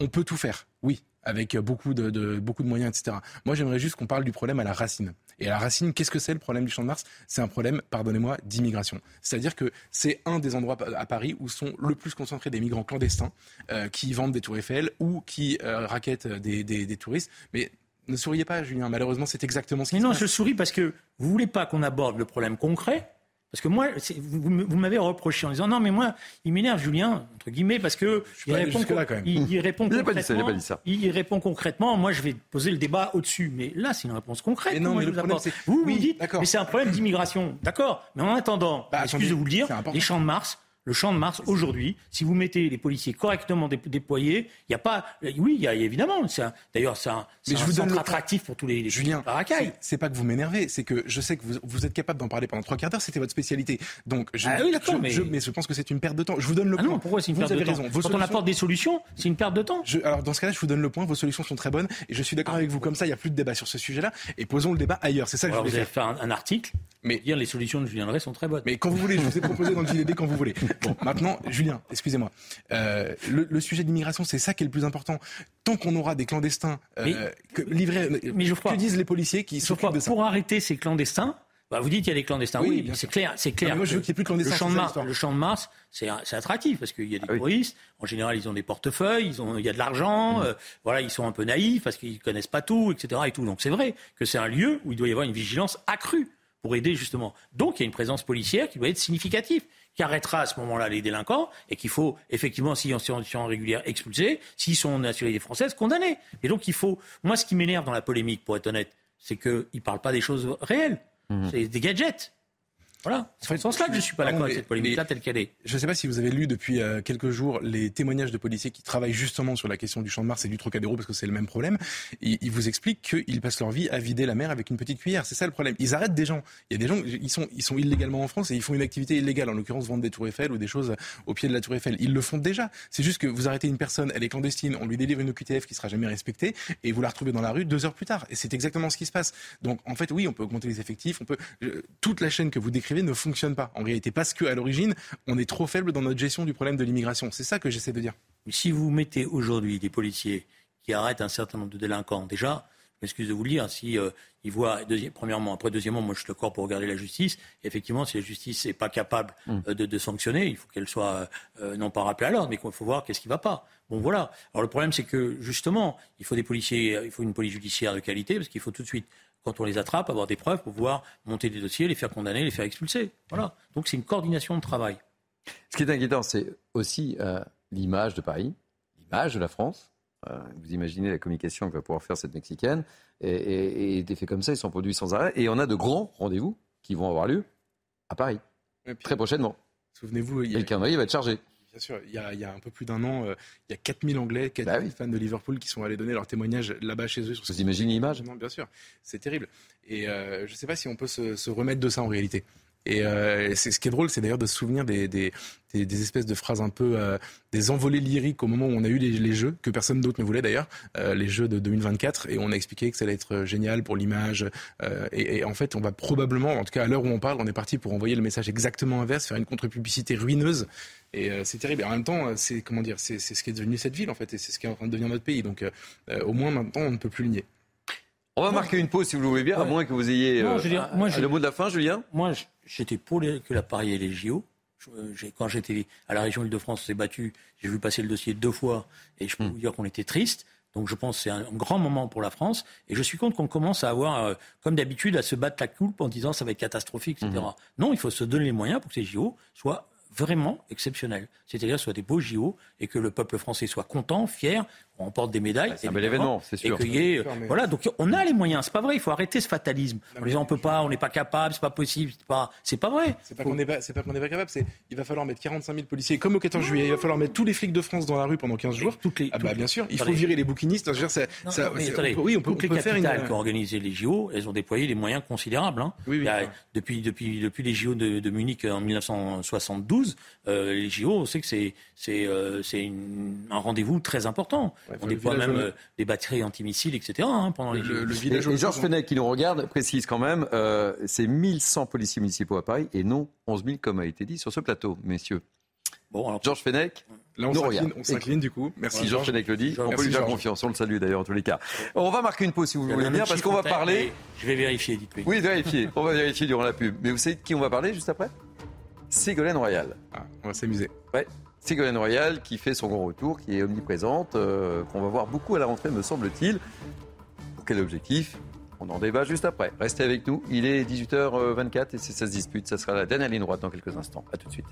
on peut tout faire. Oui, avec beaucoup de, beaucoup de moyens, etc. Moi, j'aimerais juste qu'on parle du problème à la racine. Et à la racine, qu'est-ce que c'est le problème du Champ de Mars? C'est un problème, pardonnez-moi, d'immigration. C'est-à-dire que c'est un des endroits à Paris où sont le plus concentrés des migrants clandestins euh, qui vendent des tours Eiffel ou qui euh, raquettent des, des touristes. Mais ne souriez pas, Julien. Malheureusement, c'est exactement ce qui
Mais
se
non,
passe.
je souris parce que vous voulez pas qu'on aborde le problème concret parce que moi, vous, m'avez reproché en disant non, mais moi, il m'énerve Julien entre guillemets parce que il répond, il, répond *laughs* concrètement. Il, répond concrètement. Moi, je vais poser le débat au-dessus. Mais là, c'est une réponse concrète.
non, mais
le
problème,
vous, vous dites, mais c'est un problème d'immigration. D'accord? Mais en attendant, bah, excusez de vous le dire, les champs de Mars, le champ de Mars aujourd'hui, si vous mettez les policiers correctement déployés, il n'y a pas. Oui, il y a évidemment. D'ailleurs, c'est un, Mais je vous centre attractif pour tous les, les
Julien, c'est pas que vous m'énervez, c'est que je sais que vous, vous êtes capable d'en parler pendant trois quarts d'heure. C'était votre spécialité. Donc, je,
ah oui,
je, mais... Je, mais... je pense que c'est une perte de temps. Je vous donne le
ah
point.
Non, pourquoi c'est une perte de temps Quand on apporte des solutions, c'est une perte de temps.
alors, dans ce cas-là, je vous donne le point. Vos solutions sont très bonnes et je suis d'accord avec vous. Comme ça, il n'y a plus de débat sur ce sujet-là. Et posons le débat ailleurs. C'est ça que je voulais
vous
faire.
avez fait un, article. Mais dire les solutions de Julien Drey sont très bonnes.
Mais quand vous voulez, je vous ai proposé dans le JDD quand vous voulez. Bon, maintenant, Julien, excusez-moi. Euh, le, sujet de l'immigration, c'est ça qui est le plus important. Tant qu'on aura des clandestins euh, que, livrés, mais je crois, que disent les policiers qui s'occupent de ça
Pour arrêter ces clandestins, bah vous dites qu'il y a des clandestins. Oui, c'est clair, c'est clair.
moi, je veux qu'il n'y ait plus de clandestins.
Le champ de Mars, le champ de Mars, c'est attractif parce qu'il y a des ah touristes. En général, ils ont des portefeuilles, ils ont, il y a de l'argent. Mm. Euh, voilà, ils sont un peu naïfs parce qu'ils connaissent pas tout, etc. Et tout. Donc c'est vrai que c'est un lieu où il doit y avoir une vigilance accrue pour aider justement. Donc il y a une présence policière qui doit être significative qui arrêtera à ce moment-là les délinquants et qu'il faut effectivement, s'ils sont en situation régulière, expulser, s'ils sont en nationalité française, condamner. Et donc il faut. Moi, ce qui m'énerve dans la polémique, pour être honnête, c'est qu'ils ne parlent pas des choses réelles. Mmh. C'est des gadgets. Voilà, c'est dans ce sens-là que je ne suis pas d'accord avec cette polémique-là telle qu'elle est.
Je ne sais pas si vous avez lu depuis euh, quelques jours les témoignages de policiers qui travaillent justement sur la question du champ de Mars et du Trocadéro parce que c'est le même problème. Ils, ils vous expliquent qu'ils passent leur vie à vider la mer avec une petite cuillère. C'est ça le problème. Ils arrêtent des gens. Il y a des gens, ils sont, ils sont illégalement en France et ils font une activité illégale, en l'occurrence vendre des tours Eiffel ou des choses au pied de la tour Eiffel. Ils le font déjà. C'est juste que vous arrêtez une personne, elle est clandestine, on lui délivre une OQTF qui sera jamais respectée et vous la retrouvez dans la rue deux heures plus tard. Et c'est exactement ce qui se passe. Donc en fait, oui, on peut augmenter les effectifs, on peut. Euh, toute la chaîne que vous décrivez ne fonctionne pas en réalité, parce qu'à l'origine, on est trop faible dans notre gestion du problème de l'immigration. C'est ça que j'essaie de dire.
Mais si vous mettez aujourd'hui des policiers qui arrêtent un certain nombre de délinquants, déjà, excuse de vous le dire, si euh, ils voient, premièrement, après deuxièmement, moi je suis d'accord pour regarder la justice. effectivement, si la justice n'est pas capable mm. euh, de, sanctionner, il faut qu'elle soit euh, non pas rappelée à l'ordre, mais qu'il faut voir qu'est-ce qui ne va pas. Bon voilà. Alors le problème, c'est que justement, il faut des policiers, il faut une police judiciaire de qualité, parce qu'il faut tout de suite quand on les attrape, avoir des preuves pour pouvoir monter des dossiers, les faire condamner, les faire expulser. Voilà. Donc c'est une coordination de travail.
Ce qui est inquiétant, c'est aussi euh, l'image de Paris, l'image de la France. Euh, vous imaginez la communication que va pouvoir faire cette Mexicaine. Et, des faits comme ça, ils sont produits sans arrêt. Et on a de grands rendez-vous qui vont avoir lieu à Paris, très prochainement.
Souvenez-vous,
il y a... le calendrier va être chargé.
Bien sûr, il y a, un peu plus d'un an, euh, il y a 4000 Anglais, 4000 bah fans de Liverpool qui sont allés donner leur témoignage là-bas chez eux.
Vous imaginez l'image?
Non, bien sûr, c'est terrible. Et euh, je ne sais pas si on peut se, remettre de ça en réalité. Et euh, c'est ce qui est drôle, c'est d'ailleurs de se souvenir des, des, des, espèces de phrases un peu euh, des envolées lyriques au moment où on a eu les, jeux que personne d'autre ne voulait d'ailleurs, euh, les jeux de 2024, et on a expliqué que ça allait être génial pour l'image. Et, et, en fait, on va probablement, en tout cas à l'heure où on parle, on est parti pour envoyer le message exactement inverse, faire une contre-publicité ruineuse. Et c'est terrible. Et en même temps, c'est comment dire, c'est ce qui est devenu cette ville en fait, et c'est ce qui est en train de devenir notre pays. Donc au moins maintenant, on ne peut plus le nier.
On va marquer une pause si vous le voulez bien, à moins que vous ayez
Non,
euh,
je moi,
le mot de la fin, Julien?
Moi, j'étais pour les- que la Paris et les JO. Je- Quand j'étais à la région Île-de-France, on s'est battu. J'ai vu passer le dossier deux fois et je peux vous dire qu'on était triste. Donc je pense que c'est un grand moment pour la France. Et je suis contre qu'on commence à avoir, euh, comme d'habitude, à se battre la coupe en disant ça va être catastrophique, etc. Non, il faut se donner les moyens pour que ces JO soient vraiment exceptionnels. C'est-à-dire soient des beaux JO et que le peuple français soit content, fier, qu'on remporte des médailles.
c'est un bel événement, c'est sûr.
Et qu'il y ait, euh,
Sûr, mais-
voilà, donc on a les moyens. C'est pas vrai. Il faut arrêter ce fatalisme. En disant on peut pas, on n'est pas capable, c'est pas possible, c'est pas, c'est pas vrai.
C'est pas qu'on n'est pas, c'est pas qu'on n'est pas capable, c'est il va falloir mettre 45 000 policiers comme au 14 juillet. Il va falloir mettre tous les flics de France dans la rue pendant 15 jours.
Toutes les,
Ah bah
toutes-
bien sûr, il faut virer les bouquinistes. Je veux dire, ça,
Non,
ça-
mais
c'est-
attendez,
on peut- oui, on peut,
toutes
on
les
faire une.
qui ont organisé les JO, elles ont déployé des moyens considérables. hein.
Oui, oui,
a- depuis, depuis, depuis les JO de, de Munich en 1972, euh, les JO, on sait que c'est c'est euh, un rendez-vous très important.
Ouais,
on déploie
village
même euh, des batteries antimissiles, etc. hein, pendant les JO.
Le, le
Et,
village
et Georges Fenech, qui nous regarde, précise quand même, euh, c'est 1100 policiers municipaux à Paris et non 11 000 comme a été dit sur ce plateau, messieurs.
Bon, alors,
Georges Fenech,
Là, on s'incline,
regarde.
on s'incline du coup. Merci
Si Georges Fenech le dit, on peut lui faire confiance. On le salue d'ailleurs en tous les cas. On va marquer une pause si vous voulez bien, parce qu'on va parler.
Je vais vérifier, dites-lui.
Oui, vérifier. On va vérifier durant la pub. Mais vous savez de qui on va parler juste après? Ségolène Royal.
Ah, on va s'amuser.
Ouais. Ségolène Royal qui fait son grand retour, qui est omniprésente, euh, qu'on va voir beaucoup à la rentrée, me semble-t-il. Pour quel objectif? On en débat juste après. Restez avec nous. Il est 18h24 et c'est ça se dispute. Ça sera la dernière ligne droite dans quelques instants. À tout de suite.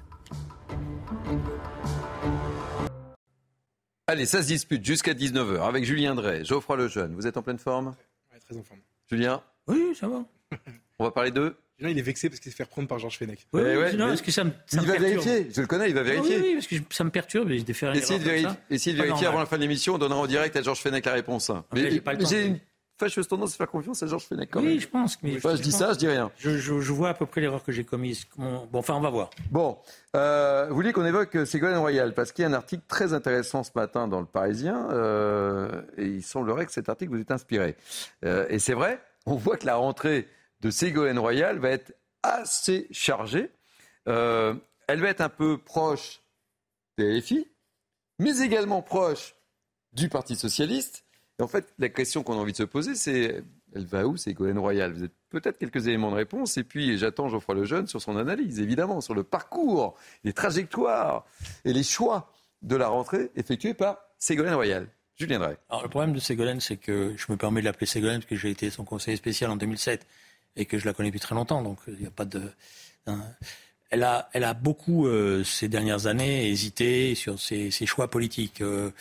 Allez, ça se dispute jusqu'à 19h avec Julien Drey, Geoffroy Lejeune. Vous êtes en pleine forme?
Ouais, très en forme.
Julien?
Oui, ça va.
On va parler d'eux?
Il est vexé parce qu'il s'est fait reprendre par Georges Fenech.
Oui, oui,
ouais,
non,
mais-
parce que ça me, ça
Il
me
va
perturbe.
vérifier. Je le connais, il va
Ah oui,
vérifier.
oui, parce que je- ça me perturbe de faire une
Essayez de, essayez de vérifier avant la fin de l'émission. On donnera en direct à Georges Fenech la réponse.
mais j'ai pas le temps.
j'ai une fâcheuse tendance à faire confiance à Georges Fenech quand
Oui, je pense. Mais
Enfin, je dis ça, je dis rien.
Je, je- je vois à peu près l'erreur que j'ai commise. Bon, enfin, on va voir.
Bon, euh, vous voulez qu'on évoque Ségolène Royal parce qu'il y a un article très intéressant ce matin dans le Parisien euh, et il semblerait que cet article vous est inspiré. Euh, et c'est vrai, on voit que la rentrée de Ségolène Royal va être assez chargée. Euh, elle va être un peu proche des LFI, mais également proche du Parti socialiste. Et en fait, la question qu'on a envie de se poser, c'est elle va où Ségolène Royal? Vous avez peut-être quelques éléments de réponse. Et puis, j'attends Geoffroy Lejeune sur son analyse, évidemment, sur le parcours, les trajectoires et les choix de la rentrée effectués par Ségolène Royal. Julien Drey.
Alors, le problème de Ségolène, c'est que je me permets de l'appeler Ségolène parce que j'ai été son conseiller spécial en 2007 et que je la connais depuis très longtemps. Donc, il n'y a pas de. un- Elle a, elle a beaucoup, euh, ces dernières années, hésité sur ses, ses choix politiques. Euh,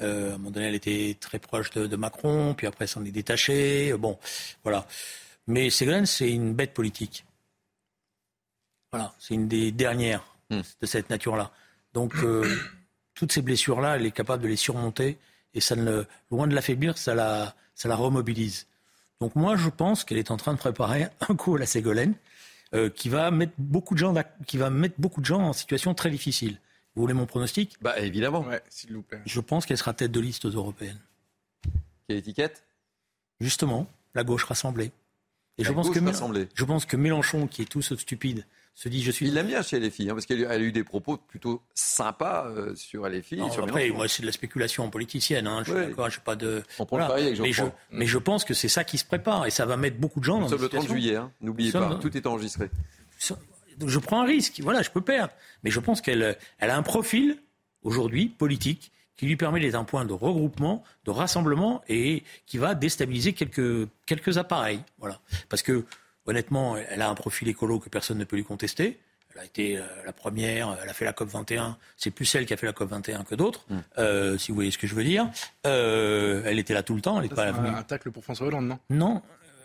euh, à un moment donné, elle était très proche de, de Macron, puis après, elle s'en est détachée. Bon, voilà. Mais Ségolène, c'est une bête politique. Voilà, c'est une des dernières de cette nature-là. Donc, toutes ces blessures-là, elle est capable de les surmonter et ça ne, loin de l'affaiblir, ça la, ça la remobilise. Donc moi, je pense qu'elle est en train de préparer un coup à la Ségolène euh, qui va mettre beaucoup de gens, d'ac- qui va mettre beaucoup de gens en situation très difficile. Vous voulez mon pronostic?
Bah évidemment.
Ouais, s'il vous plaît.
Je pense qu'elle sera tête de liste aux européennes.
Quelle étiquette?
Justement, la gauche rassemblée. Et
La
je pense
gauche
que Mélen-
rassemblée.
je pense que Mélenchon, qui est tout ce stupide, se dit je suis.
Il l'aime bien chez LFI, hein, parce qu'elle a eu des propos plutôt sympas euh, sur
Non,
sur
après, moi, c'est de la spéculation politicienne. Hein, je suis d'accord, je pas de.
On prend le pari avec
mais, je,
Geoffroy.
mais je pense que c'est ça qui se prépare et ça va mettre beaucoup de gens
Nous
dans
sommes le 30
situations-
juillet, hein. n'oubliez pas,
dans-
tout est enregistré.
Je prends un risque. Voilà, je peux perdre. Mais je pense qu'elle elle a un profil, aujourd'hui, politique, qui lui permet d'être un point de regroupement, de rassemblement et qui va déstabiliser quelques, quelques appareils. Voilà. Parce que, honnêtement, elle a un profil écolo que personne ne peut lui contester. Elle a été euh, la première, elle a fait la COP 21. C'est plus celle qui a fait la COP 21 que d'autres, euh, si vous voyez ce que je veux dire. Euh, elle était là tout le temps. Elle n'est
Ça,
pas
c'est
venue.
un, un tacle pour François Hollande, non?
Non,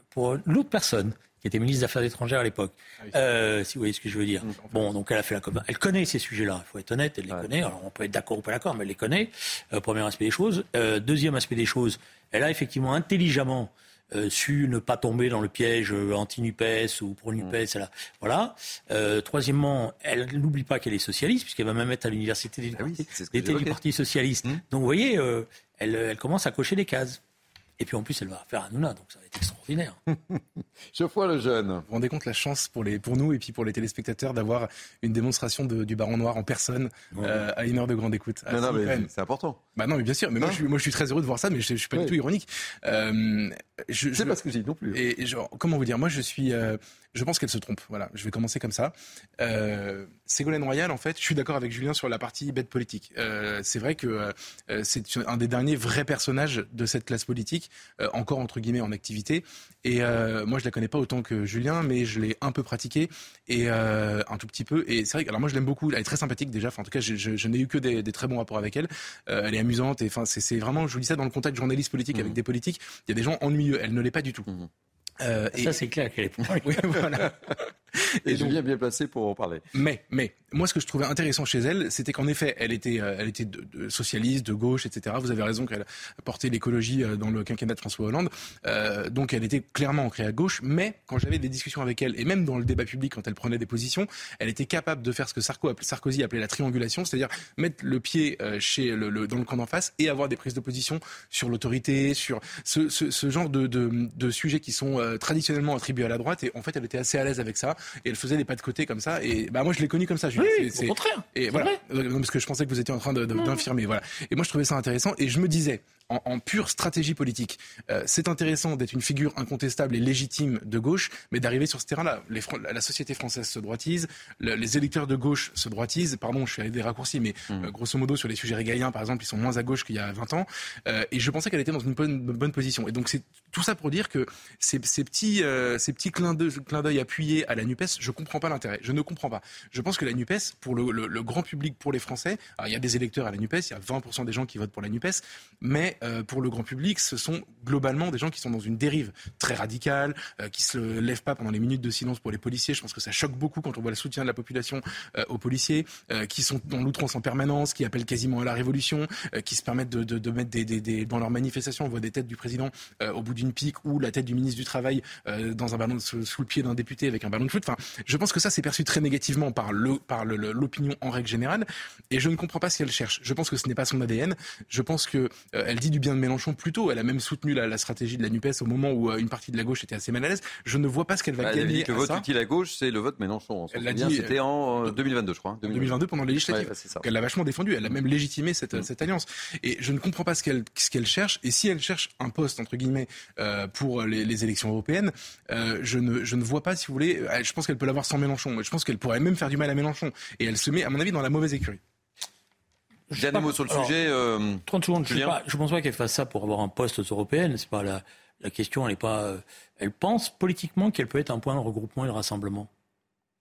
pour l'autre personne qui était ministre des Affaires étrangères à l'époque. Euh, si vous voyez ce que je veux dire. Bon, donc elle a fait la com- Elle connaît ces sujets-là, il faut être honnête, elle les connaît. Alors on peut être d'accord ou pas d'accord, mais elle les connaît. Euh, premier aspect des choses. Euh, deuxième aspect des choses, elle a effectivement intelligemment euh, su ne pas tomber dans le piège euh, anti-NUPES ou pro-NUPES. a- Voilà. Euh, troisièmement, elle n'oublie pas qu'elle est socialiste, puisqu'elle va même être à l'université d'été du. Parti socialiste. Donc vous voyez, euh, elle, elle commence à cocher des cases. Et puis en plus, elle va faire Hanouna, donc ça va être extraordinaire. *laughs*
Geoffroy le jeune.
Vous vous rendez compte la chance pour, les, pour nous et puis pour les téléspectateurs d'avoir une démonstration de- du Baron Noir en personne euh, à une heure de grande écoute. Ah,
Non, non,
si,
mais c'est important.
Bah non, mais bien sûr. Mais moi,
Hein
je suis, moi, je suis très heureux de voir ça, mais je, je suis pas du tout ironique. Euh, je,
C'est pas ce que je dis non plus.
Et, et genre, comment vous dire Moi, je suis. euh, je pense qu'elle se trompe. Voilà, je vais commencer comme ça. Euh, Ségolène Royal, en fait, je suis d'accord avec Julien sur la partie bête politique. Euh, c'est vrai que euh, c'est un des derniers vrais personnages de cette classe politique, encore entre guillemets en activité. Et moi, je la connais pas autant que Julien, mais je l'ai un peu pratiqué et un tout petit peu. Et c'est vrai que alors moi, je l'aime beaucoup. Elle est très sympathique déjà. Enfin, en tout cas, je, je- je n'ai eu que des, des très bons rapports avec elle. Elle est amusante et enfin, c'est vraiment. Je vous dis ça dans le contact journaliste politique avec des politiques. Il y a des gens ennuyeux. Elle ne l'est pas du tout. Euh, et-
Ça, c'est clair qu'elle est *laughs*
oui, voilà.
Et, Julien bien placé pour en parler.
Mais, mais, moi, ce que je trouvais intéressant chez elle, c'était qu'en effet, elle était, euh, elle était de, de socialiste, de gauche, etc. Vous avez raison qu'elle portait l'écologie euh, dans le quinquennat de François Hollande. Euh, donc, elle était clairement ancrée à gauche. Mais quand j'avais des discussions avec elle, et même dans le débat public, quand elle prenait des positions, elle était capable de faire ce que Sarkozy appelait la triangulation, c'est-à-dire mettre le pied chez le, le- dans le camp d'en face et avoir des prises de position sur l'autorité, sur ce, ce, ce genre de, de, de sujets qui sont euh, traditionnellement attribués à la droite. Et en fait, elle était assez à l'aise avec ça. Et elle faisait les pas de côté comme ça. Et bah, moi, je l'ai connue comme ça. Julien.
Oui,
C'est-
au contraire.
Et
C'est
voilà. non, parce que je pensais que vous étiez en train d'infirmer. Voilà. Et moi, je trouvais ça intéressant. Et je me disais, en, en pure stratégie politique, euh, c'est intéressant d'être une figure incontestable et légitime de gauche, mais d'arriver sur ce terrain-là. Les La société française se droitise, le- les électeurs de gauche se droitisent. Pardon, je suis avec des raccourcis, mais euh, grosso modo, sur les sujets régaliens, par exemple, ils sont moins à gauche qu'il y a 20 ans. Euh, et je pensais qu'elle était dans une bonne, bonne position. Et donc, c'est tout ça pour dire que ces, ces petits, ces petits clins d'œil appuyés à la NUPES, je comprends pas l'intérêt. Je ne comprends pas. Je pense que la NUPES, pour le, le- le grand public, pour les Français, alors il y a des électeurs à la NUPES, il y a 20% des gens qui votent pour la NUPES, mais euh, pour le grand public, ce sont globalement des gens qui sont dans une dérive très radicale, euh, qui se lèvent pas pendant les minutes de silence pour les policiers. Je pense que ça choque beaucoup quand on voit le soutien de la population euh, aux policiers, euh, qui sont dans l'outrance en permanence, qui appellent quasiment à la révolution, qui se permettent de, mettre des, dans leurs manifestations, on voit des têtes du président au bout d'une pique ou la tête du ministre du Travail dans un ballon sous, sous le pied d'un député avec un ballon de foot. Enfin, je pense que ça c'est perçu très négativement par par l'opinion en règle générale, et je ne comprends pas ce qu'elle cherche. Je pense que ce n'est pas son ADN. Je pense que elle dit du bien de Mélenchon plutôt. Elle a même soutenu la, la stratégie de la Nupes au moment où euh, une partie de la gauche était assez mal à l'aise. Je ne vois pas ce qu'elle va
Elle avait
gagner
dit que le vote
ça.
utile à gauche, c'est le vote Mélenchon.
Elle
C'était en euh, 2022, je crois. hein,
2022 pendant les législatives.
Ouais, bah,
elle l'a vachement défendu, elle a même légitimé cette,
Mm.
cette alliance. Et je ne comprends pas ce qu'elle cherche. Et si elle cherche un poste entre guillemets euh, pour les, les élections européennes, euh, je ne je ne vois pas si vous voulez. euh, Je pense qu'elle peut l'avoir sans Mélenchon. Je pense qu'elle pourrait même faire du mal à Mélenchon. Et elle se met à mon avis dans la mauvaise écurie.
Dernier mot sur le
Alors,
sujet. euh,
30 secondes, je ne pense pas qu'elle fasse ça pour avoir un poste aux européennes. C'est pas la, la question, elle est pas. euh, elle pense politiquement qu'elle peut être un point de regroupement et de rassemblement.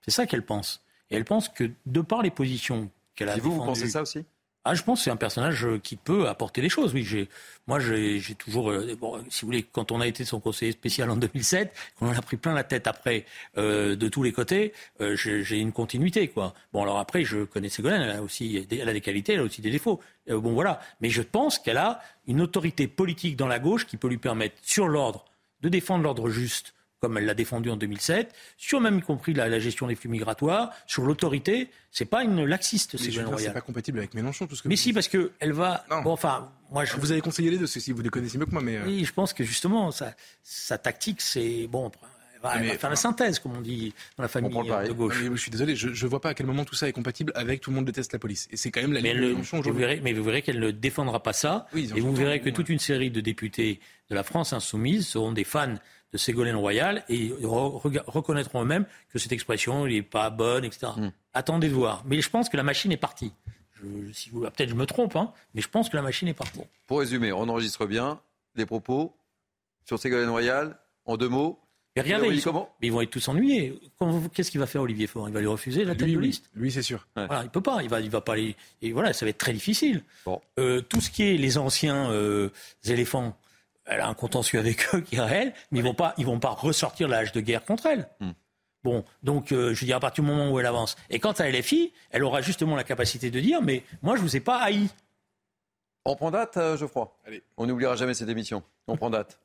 C'est ça qu'elle pense. Et elle pense que de par les positions qu'elle a
Et vous, vous pensez ça aussi?
Ah, je pense que c'est un personnage euh, qui peut apporter des choses. Oui, j'ai, moi, j'ai, j'ai toujours, euh, bon, si vous voulez, quand on a été son conseiller spécial en 2007, qu'on en a pris plein la tête après euh, de tous les côtés, euh, j'ai, j'ai une continuité, quoi. Bon, alors après, je connais Ségolène, elle a aussi, elle a des qualités, elle a aussi des défauts. Euh, bon, voilà. Mais je pense qu'elle a une autorité politique dans la gauche qui peut lui permettre, sur l'ordre, de défendre l'ordre juste comme elle l'a défendu en 2007, sur même y compris la, la gestion des flux migratoires, sur l'autorité, c'est pas une laxiste,
Mais c'est
Royal.
pas compatible avec Mélenchon tout ce que
Mais
vous
si,
dites.
parce que elle va. Bon, enfin, moi, je.
Vous avez conseillé les deux, si vous les connaissez mieux que moi, mais. euh,
Oui, je pense que justement, sa, sa tactique, c'est bon. Elle va, elle
Mais-
va faire la synthèse, comme on dit dans la famille euh, de gauche.
Ah, mais je suis désolé, je, je vois pas à quel moment tout ça est compatible avec tout le monde déteste la police. Et c'est quand même la
Mais,
ligne
elle
de
le-
Mélenchon
vous
aujourd'hui.
verrez, mais vous verrez qu'elle ne défendra pas ça.
Oui,
et vous verrez que toute une série de députés de la France insoumise seront des fans de Ségolène Royal et re- rega- reconnaîtront eux-mêmes que cette expression n'est pas bonne, etc.
Hmm.
Attendez de voir. Mais je pense que la machine est partie. Je- si vous- Peut-être je me trompe, hein, mais je pense que la machine est partie.
Pour résumer, on enregistre bien les propos sur Ségolène Royal en deux mots.
Mais regardez, ils, sont- mais ils vont être tous ennuyés. Qu'est-ce qu'il va faire Olivier Faure? Il va lui refuser la tête
Lui,
de
oui.
liste
Lui, c'est sûr.
Voilà, il peut pas. Il va, il va pas aller. Et voilà, ça va être très difficile. Euh, tout ce qui est les anciens euh, éléphants, elle a un contentieux avec *laughs* eux qui est réel, mais ils vont pas, ils vont pas ressortir l'âge de guerre contre elle. Bon, donc euh, je veux dire à partir du moment où elle avance. Et quant à LFI, elle aura justement la capacité de dire, mais moi je vous ai pas haï.
On prend date, euh, Geoffroy? On n'oubliera jamais cette émission. On prend date.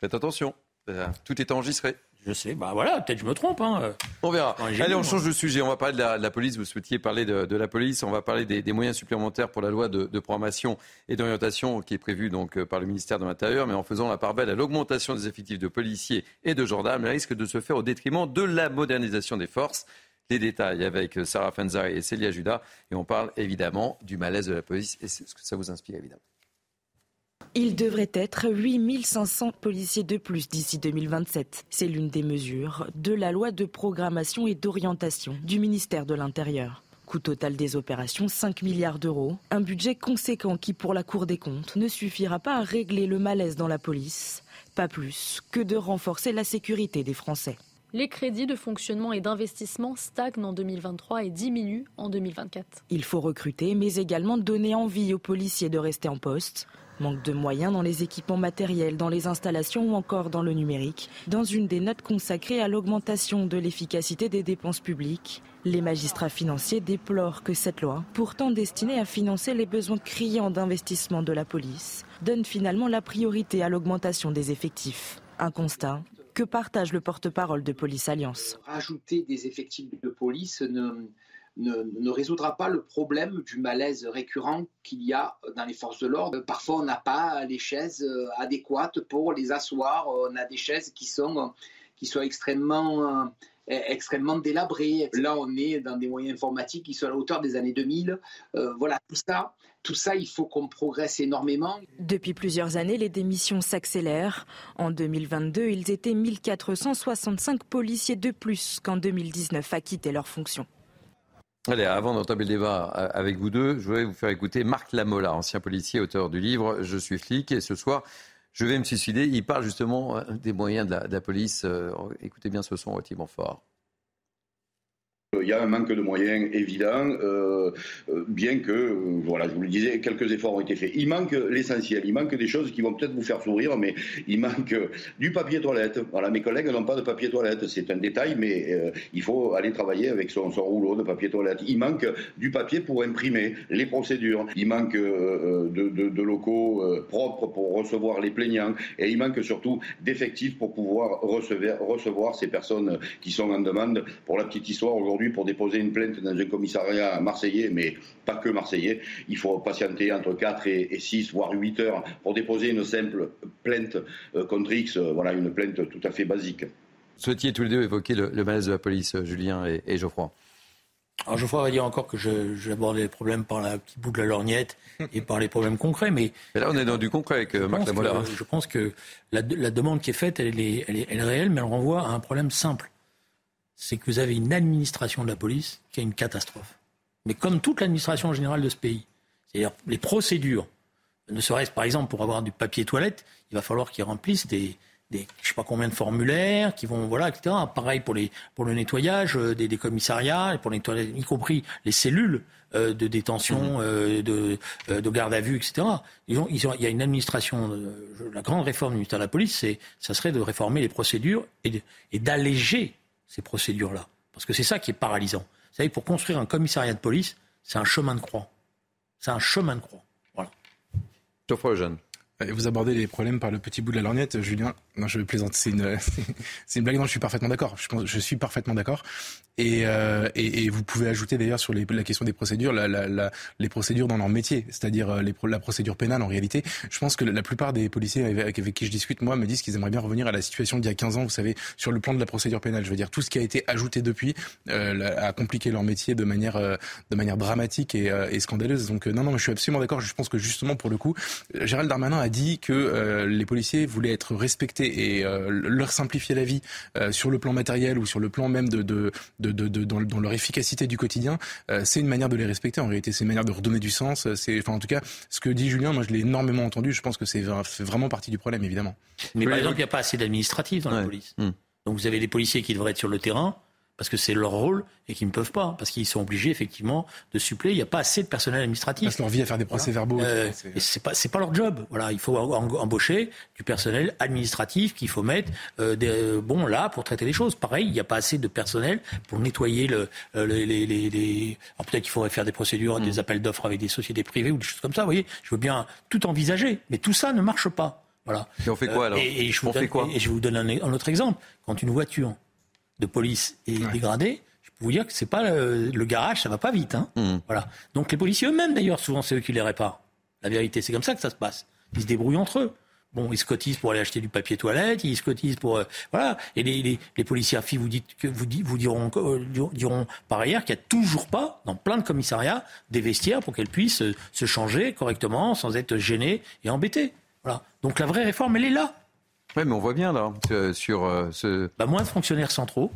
Faites attention. Euh, Tout est enregistré.
Je sais, bah voilà, peut-être je me trompe. Hein.
On verra. Allez, on change de sujet. On va parler de la, police. Vous souhaitiez parler de, la police. On va parler des, moyens supplémentaires pour la loi de, programmation et d'orientation qui est prévue donc euh, par le ministère de l'Intérieur, mais en faisant la part belle à l'augmentation des effectifs de policiers et de gendarmes, risque de se faire au détriment de la modernisation des forces. Les détails avec Sarah Fenzari et Célia Judas. Et on parle évidemment du malaise de la police et ce que ça vous inspire évidemment.
Il devrait être 8500 policiers de plus d'ici 2027. C'est l'une des mesures de la loi de programmation et d'orientation du ministère de l'Intérieur. Coût total des opérations 5 milliards d'euros. Un budget conséquent qui, pour la Cour des comptes, ne suffira pas à régler le malaise dans la police. Pas plus que de renforcer la sécurité des Français.
Les crédits de fonctionnement et d'investissement stagnent en 2023 et diminuent en 2024.
Il faut recruter, mais également donner envie aux policiers de rester en poste. Manque de moyens dans les équipements matériels, dans les installations ou encore dans le numérique. Dans une des notes consacrées à l'augmentation de l'efficacité des dépenses publiques, les magistrats financiers déplorent que cette loi, pourtant destinée à financer les besoins criants d'investissement de la police, donne finalement la priorité à l'augmentation des effectifs. Un constat que partage le porte-parole de Police Alliance.
Rajouter des effectifs de police ne, ne, résoudra pas le problème du malaise récurrent qu'il y a dans les forces de l'ordre. Parfois, on n'a pas les chaises euh, adéquates pour les asseoir. On a des chaises qui sont, qui sont extrêmement euh, extrêmement délabrées. Là, on est dans des moyens informatiques qui sont à la hauteur des années 2000. Euh, voilà, tout ça, tout ça, il faut qu'on progresse énormément.
Depuis plusieurs années, les démissions s'accélèrent. En 2022, ils étaient 1465 policiers de plus qu'en 2019 à quitter leurs fonctions.
Allez, avant d'entamer le débat euh, avec vous deux, je voudrais vous faire écouter Marc Lamola, ancien policier, auteur du livre Je suis flic. Et ce soir, je vais me suicider. Il parle justement euh, des moyens de la, police. Euh, écoutez bien ce son relativement fort.
Il y a un manque de moyens évident, euh, euh, bien que, euh, voilà, je vous le disais, quelques efforts ont été faits. Il manque l'essentiel, il manque des choses qui vont peut-être vous faire sourire, mais il manque du papier toilette. Voilà, mes collègues n'ont pas de papier toilette, c'est un détail, mais il faut aller travailler avec son, rouleau de papier toilette. Il manque du papier pour imprimer les procédures. Il manque de, locaux propres pour recevoir les plaignants, et il manque surtout d'effectifs pour pouvoir recevoir, recevoir ces personnes qui sont en demande. Pour la petite histoire, aujourd'hui, pour déposer une plainte dans un commissariat marseillais, mais pas que marseillais, il faut patienter entre 4 et 6, voire 8 heures pour déposer une simple plainte euh, contre X, euh, voilà, une plainte tout à fait basique.
Souhaitiez tous les deux évoquer le, malaise de la police, euh, Julien et, Geoffroy?
Alors Geoffroy va dire encore que j'aborde les problèmes par la petite bout de la lorgnette et par les problèmes concrets, mais...
là, on est dans du concret avec Marc Lamola.
Je pense que la, demande qui est faite, elle est, elle est réelle, mais elle renvoie à un problème simple c'est que vous avez une administration de la police qui a une catastrophe. Mais comme toute l'administration générale de ce pays, c'est-à-dire les procédures, ne serait-ce par exemple pour avoir du papier toilette, il va falloir qu'ils remplissent des, des je sais pas combien de formulaires, qui vont voilà etc. Pareil pour les pour le nettoyage euh, des, des commissariats, pour les y compris les cellules euh, de détention, mmh. euh, de, de garde à vue, etc. Ils ont, ils ont, il y a une administration. la grande réforme du ministère de la police, c'est ça serait de réformer les procédures et d'alléger ces procédures-là. Parce que c'est ça qui est paralysant. Vous savez, pour construire un commissariat de police, c'est un chemin de croix. C'est un chemin de croix. Voilà.
Geoffroy Jeune.
Vous abordez les problèmes par le petit bout de la lorgnette, Julien. Non, je plaisante. C'est une, *laughs* c'est une blague. Non, je suis parfaitement d'accord. Je, suis parfaitement d'accord. Euh, et, et, vous pouvez ajouter d'ailleurs sur les, la question des procédures, la, la, les procédures dans leur métier, c'est-à-dire euh, la procédure pénale en réalité. Je pense que la plupart des policiers avec, qui je discute, moi, me disent qu'ils aimeraient bien revenir à la situation d'il y a 15 ans, vous savez, sur le plan de la procédure pénale. Je veux dire, tout ce qui a été ajouté depuis euh, a compliqué leur métier de manière, euh, de manière dramatique et, et scandaleuse. Donc non, non, je suis absolument d'accord. Je pense que justement, pour le coup, Gérald Darmanin a dit que les policiers voulaient être respectés et leur simplifier la vie sur le plan matériel ou sur le plan même de, de de, dans, leur efficacité du quotidien, euh, c'est une manière de les respecter. En réalité, c'est une manière de redonner du sens. C'est, enfin, en tout cas, ce que dit Julien, moi, je l'ai énormément entendu. Je pense que c'est vraiment partie du problème, évidemment.
Mais par exemple, il n'y a pas assez d'administratifs dans la police. Hmm. Donc vous avez des policiers qui devraient être sur le terrain parce que c'est leur rôle et qu'ils ne peuvent pas, parce qu'ils sont obligés effectivement de suppléer. Il n'y a pas assez de personnel administratif.
Parce leur vie à faire des procès-verbaux. Euh,
c'est pas c'est pas leur job. Voilà, il faut embaucher du personnel administratif qu'il faut mettre euh, des, euh, bon là pour traiter les choses. Pareil, il n'y a pas assez de personnel pour nettoyer le, euh, les, les, les, Alors peut-être qu'il faudrait faire des procédures, des mm. appels d'offres avec des sociétés privées ou des choses comme ça. Vous voyez, je veux bien tout envisager, mais tout ça ne marche pas. Voilà.
Et on fait quoi alors
et, je
on
vous
fait quoi
et je vous donne un, un, autre exemple. Quand une voiture de police est dégradée, je peux vous dire que c'est pas le, le, garage, ça va pas vite. Hein.
Mmh.
Voilà. Donc les policiers eux-mêmes, d'ailleurs, souvent c'est eux qui les réparent. La vérité, c'est comme ça que ça se passe. Ils se débrouillent entre eux. Bon, ils se cotisent pour aller acheter du papier toilette, ils se cotisent pour euh, voilà. Et les, les, les policiers à filles vous dites que vous, vous diront euh, diront par ailleurs qu'il n'y a toujours pas dans plein de commissariats des vestiaires pour qu'elles puissent euh, se changer correctement sans être gênées et embêtées. Voilà. Donc la vraie réforme, elle est là.
Oui, mais on voit bien là sur euh, ce.
Bah, moins de fonctionnaires centraux.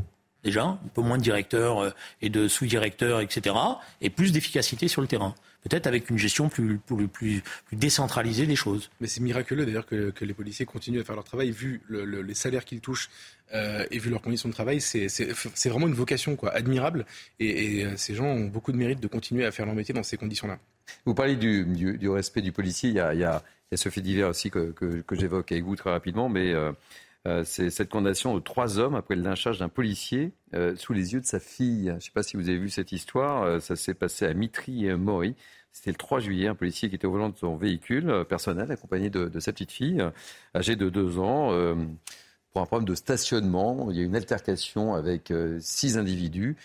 Déjà, un peu moins de directeurs euh, et de sous-directeurs, etc. Et plus d'efficacité sur le terrain peut-être avec une gestion plus, plus, plus, plus, décentralisée des choses.
Mais c'est miraculeux d'ailleurs que, que, les policiers continuent à faire leur travail, vu le, le, les salaires qu'ils touchent euh, et vu leurs conditions de travail. C'est vraiment une vocation quoi, admirable et, et, ces gens ont beaucoup de mérite de continuer à faire leur métier dans ces conditions-là.
Vous parlez du, du, du, respect du policier, il y a, il y a, il y a ce fait divers aussi que, que, que j'évoque avec vous très rapidement, mais... Euh... Euh, c'est cette condamnation de trois hommes après le lynchage d'un policier euh, sous les yeux de sa fille. Je ne sais pas si vous avez vu cette histoire. Ça s'est passé à Mitry-Mori. C'était le 3 juillet, un policier qui était au volant de son véhicule personnel, accompagné de, sa petite fille, âgée de deux ans, pour un problème de stationnement. Il y a eu une altercation avec six individus.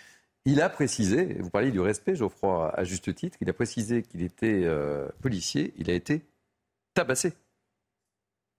Il a précisé, vous parliez du respect, Geoffroy, à juste titre, il a précisé qu'il était policier. Il a été tabassé.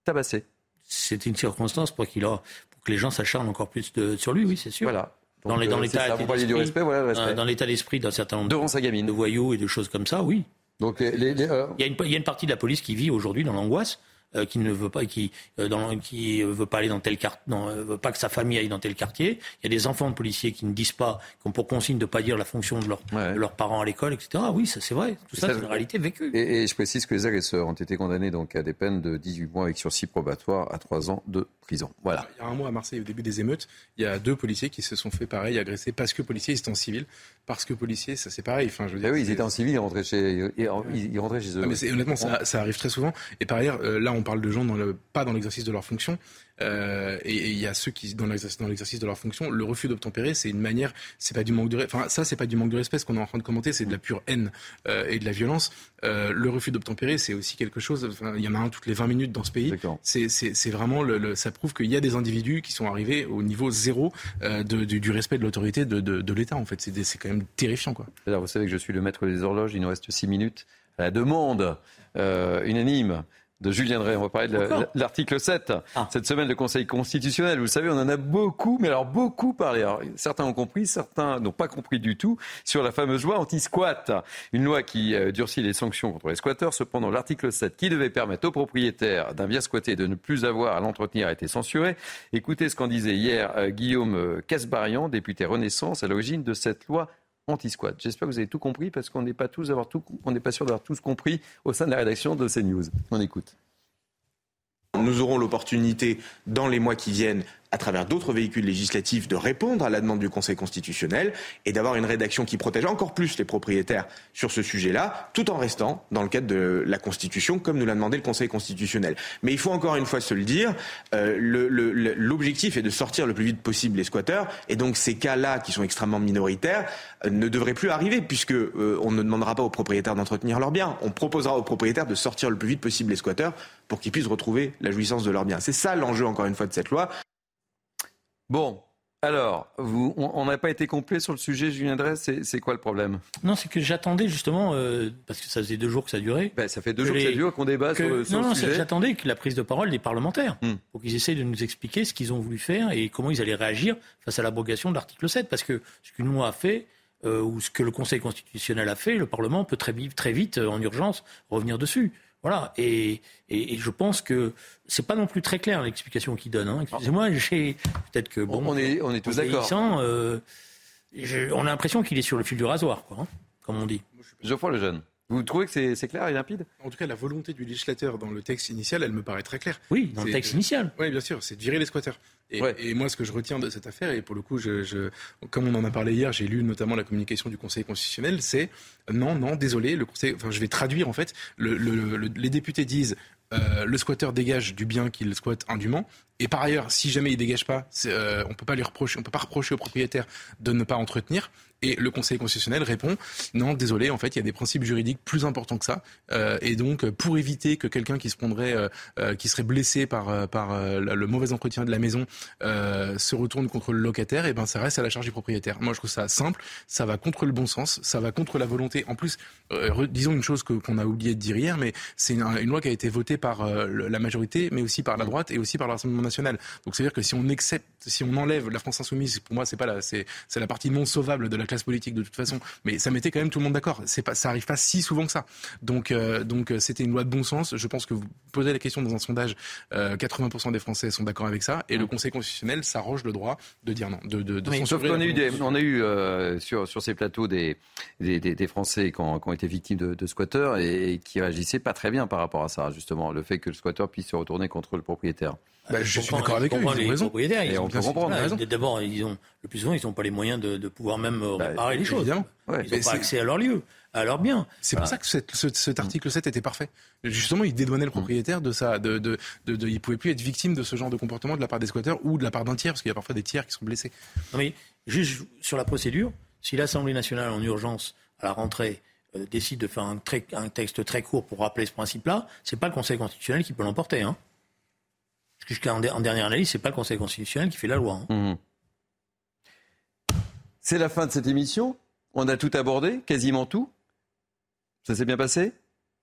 Tabassé
c'est une circonstance pour, qu'il a, pour que les gens s'acharnent encore plus de, sur lui, oui, c'est sûr.
Voilà.
Donc, dans, les, dans l'état
du respect, voilà le respect.
Dans l'état d'esprit d'un certain nombre
Devant sa gamine.
de voyous et de choses comme ça, oui.
Donc les, les, euh...
il, y a une, il, y a une, partie de la police qui vit aujourd'hui dans l'angoisse. Euh, qui ne veut pas, qui, euh, dans, qui veut pas aller dans tel quartier, veut pas que sa famille aille dans tel quartier. Il y a des enfants de policiers qui ne disent pas, qui ont pour consigne de ne pas dire la fonction de, leur, ouais. de leurs parents à l'école, etc. Oui, ça c'est vrai. Tout ça, ça c'est une réalité vécue.
Et, et, je précise que les agresseurs ont été condamnés donc à des peines de 18 mois avec sursis probatoire à 3 ans de prison. Voilà.
Il y a un mois à Marseille, au début des émeutes, il y a deux policiers qui se sont fait pareil, agresser parce que policiers, ils étaient en civil. Parce que policiers, ça c'est pareil. Enfin, je veux dire,
ah oui, ils étaient en civil, ils rentraient chez, ils rentraient chez eux.
Ah, mais honnêtement, ça, ça, arrive très souvent. Et par ailleurs, euh, là, on parle de gens dans le, pas dans l'exercice de leur fonction. Euh, et il y a ceux qui, dans l'exercice de leur fonction, le refus d'obtempérer, c'est une manière, c'est pas du manque de, enfin ça, c'est pas du manque de respect. Ce qu'on est en train de commenter, c'est de la pure haine euh, et de la violence. Euh, le refus d'obtempérer, c'est aussi quelque chose. Il y en a un toutes les 20 minutes dans ce pays. C'est vraiment, le, le, ça prouve qu'il y a des individus qui sont arrivés au niveau zéro de, du, du, respect de l'autorité de, de, de l'État. En fait, c'est quand même terrifiant, quoi.
Alors, vous savez que je suis le maître des horloges. Il nous reste 6 minutes. La demande unanime de Julien Drey. On va parler de l'article 7. Ah. Cette semaine, le Conseil constitutionnel, vous savez, on en a beaucoup, mais alors beaucoup parlé. Alors, certains ont compris, certains n'ont pas compris du tout sur la fameuse loi anti-squat. Une loi qui euh, durcit les sanctions contre les squatteurs. Cependant, l'article 7, qui devait permettre aux propriétaires d'un bien squatté de ne plus avoir à l'entretenir, a été censuré. Écoutez ce qu'en disait hier euh, Guillaume Casbarian, député Renaissance, à l'origine de cette loi anti-squat. J'espère que vous avez tout compris parce qu'on n'est pas tous avoir tout, on n'est pas sûr d'avoir tous compris au sein de la rédaction de CNews. On écoute.
Nous aurons l'opportunité dans les mois qui viennent à travers d'autres véhicules législatifs, de répondre à la demande du Conseil constitutionnel et d'avoir une rédaction qui protège encore plus les propriétaires sur ce sujet-là, tout en restant dans le cadre de la Constitution, comme nous l'a demandé le Conseil constitutionnel. Mais il faut encore une fois se le dire, euh, l'objectif est de sortir le plus vite possible les squatteurs, et donc ces cas-là, qui sont extrêmement minoritaires, euh, ne devraient plus arriver, puisque euh, on ne demandera pas aux propriétaires d'entretenir leurs biens. On proposera aux propriétaires de sortir le plus vite possible les squatteurs pour qu'ils puissent retrouver la jouissance de leurs biens. C'est ça l'enjeu, encore une fois, de cette loi.
Bon, alors, vous, on n'a pas été complet sur le sujet, Julien Dresse, c'est quoi le problème?
Non, c'est que j'attendais justement, euh, parce que ça faisait deux jours que ça durait.
Ben, ça fait deux jours que ça dure, qu'on débat
que,
sur le, sur
non,
le
non,
sujet.
J'attendais que la prise de parole des parlementaires,
Hmm.
pour qu'ils essayent de nous expliquer ce qu'ils ont voulu faire et comment ils allaient réagir face à l'abrogation de l'article 7. Parce que ce qu'une loi a fait, euh, ou ce que le Conseil constitutionnel a fait, le Parlement peut très vite, très vite euh, en urgence, revenir dessus. Voilà, et, et, et je pense que c'est pas non plus très clair l'explication qu'il donne. Hein. Excusez-moi, j'ai peut-être que bon,
On est, on est tous d'accord.
euh, je- on a l'impression qu'il est sur le fil du rasoir, quoi, hein, comme on dit.
Geoffroy Lejeune, vous trouvez que c'est c'est clair et limpide?
En tout cas, la volonté du législateur dans le texte initial, elle me paraît très claire.
Oui, dans le texte initial.
Oui, bien sûr, c'est de virer les squatteurs. Et, et moi, ce que je retiens de cette affaire, et pour le coup, je, je- comme on en a parlé hier, j'ai lu notamment la communication du Conseil constitutionnel, c'est non, non, désolé, le Conseil, enfin, je vais traduire en fait. Le, le- le- les députés disent euh, le squatteur dégage du bien qu'il squatte indûment. Et par ailleurs, si jamais il dégage pas, c'est, euh, on peut pas lui reprocher, on peut pas reprocher au propriétaire de ne pas entretenir. Et le Conseil constitutionnel répond non, désolé, en fait, il y a des principes juridiques plus importants que ça. Euh, et donc, pour éviter que quelqu'un qui se prendrait, euh, euh, qui serait blessé par, par le mauvais entretien de la maison se retourne contre le locataire, et ben ça reste à la charge du propriétaire. Moi, je trouve ça simple, ça va contre le bon sens, ça va contre la volonté. En plus, disons une chose qu'on a oublié de dire hier, mais c'est une, loi qui a été votée par la majorité, mais aussi par la droite et aussi par le Rassemblement national. Donc, c'est-à-dire que si on accepte, si on enlève la France insoumise, pour moi, c'est pas la, c'est la partie non sauvable de la classe politique de toute façon. Mais ça mettait quand même tout le monde d'accord. C'est pas, ça arrive pas si souvent que ça. Donc, euh, donc euh, c'était une loi de bon sens. Je pense que vous posez la question dans un sondage, 80% euh, des Français sont d'accord avec ça, et le Conseil constitutionnel s'arroge le droit de dire non, de, de, de
Sauf qu'on a eu, des, on a eu sur, sur ces plateaux des, des, des, Français qui ont, qui ont, été victimes de, de squatteurs et, qui réagissaient pas très bien par rapport à ça, justement, le fait que le squatteur puisse se retourner contre le propriétaire.
Bah, je suis d'accord avec eux, ils ont raison.
Ils on peut comprendre. D'abord, ils ont le plus souvent, ils n'ont pas les moyens de, de pouvoir même bah, réparer les choses. Ouais, ils n'ont pas accès à leur lieu, à leur bien.
C'est pour ça que cette, ce, cet article 7 était parfait. Justement, il dédouanait le propriétaire de ça. De, de, de, de, il pouvait plus être victime de ce genre de comportement de la part des squatteurs ou de la part d'un tiers, parce qu'il y a parfois des tiers qui sont blessés.
Non mais juste sur la procédure, si l'Assemblée nationale en urgence à la rentrée euh, décide de faire un, très, un, texte très court pour rappeler ce principe-là, c'est pas le Conseil constitutionnel qui peut l'emporter. Hein. Jusqu'en en dernière analyse, c'est pas le Conseil constitutionnel qui fait la loi. Hein. Mmh.
C'est la fin de cette émission. On a tout abordé, quasiment tout. Ça s'est bien passé?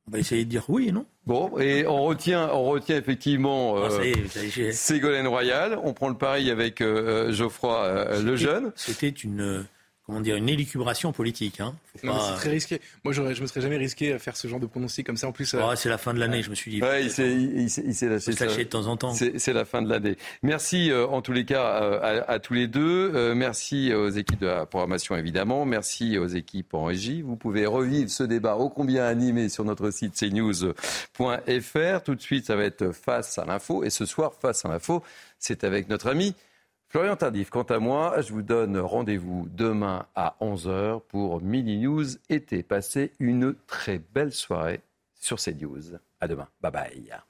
On va essayer de dire oui, non?
Bon, et on retient, on retient effectivement ah, euh, Ségolène Royal. On prend le pari avec euh, euh Geoffroy euh, Lejeune.
C'était une comment dire, une élucubration politique. Hein.
Non, c'est très risqué. Moi, je me serais jamais risqué à faire ce genre de pronostic comme ça. En plus,
euh, c'est la fin de l'année, je me suis dit.
Ouais, il s'est lâché.
de temps en temps.
C'est la fin de l'année. Merci euh, en tous les cas euh, à, tous les deux. merci aux équipes de la programmation évidemment. Merci aux équipes en régie. Vous pouvez revivre ce débat ô combien animé sur notre site cnews.fr. Tout de suite, ça va être face à l'info. Et ce soir, face à l'info, c'est avec notre ami. Florian Tardif, quant à moi, je vous donne rendez-vous demain à 11h pour Mini News été. Passez une très belle soirée sur CNews. À demain. Bye bye.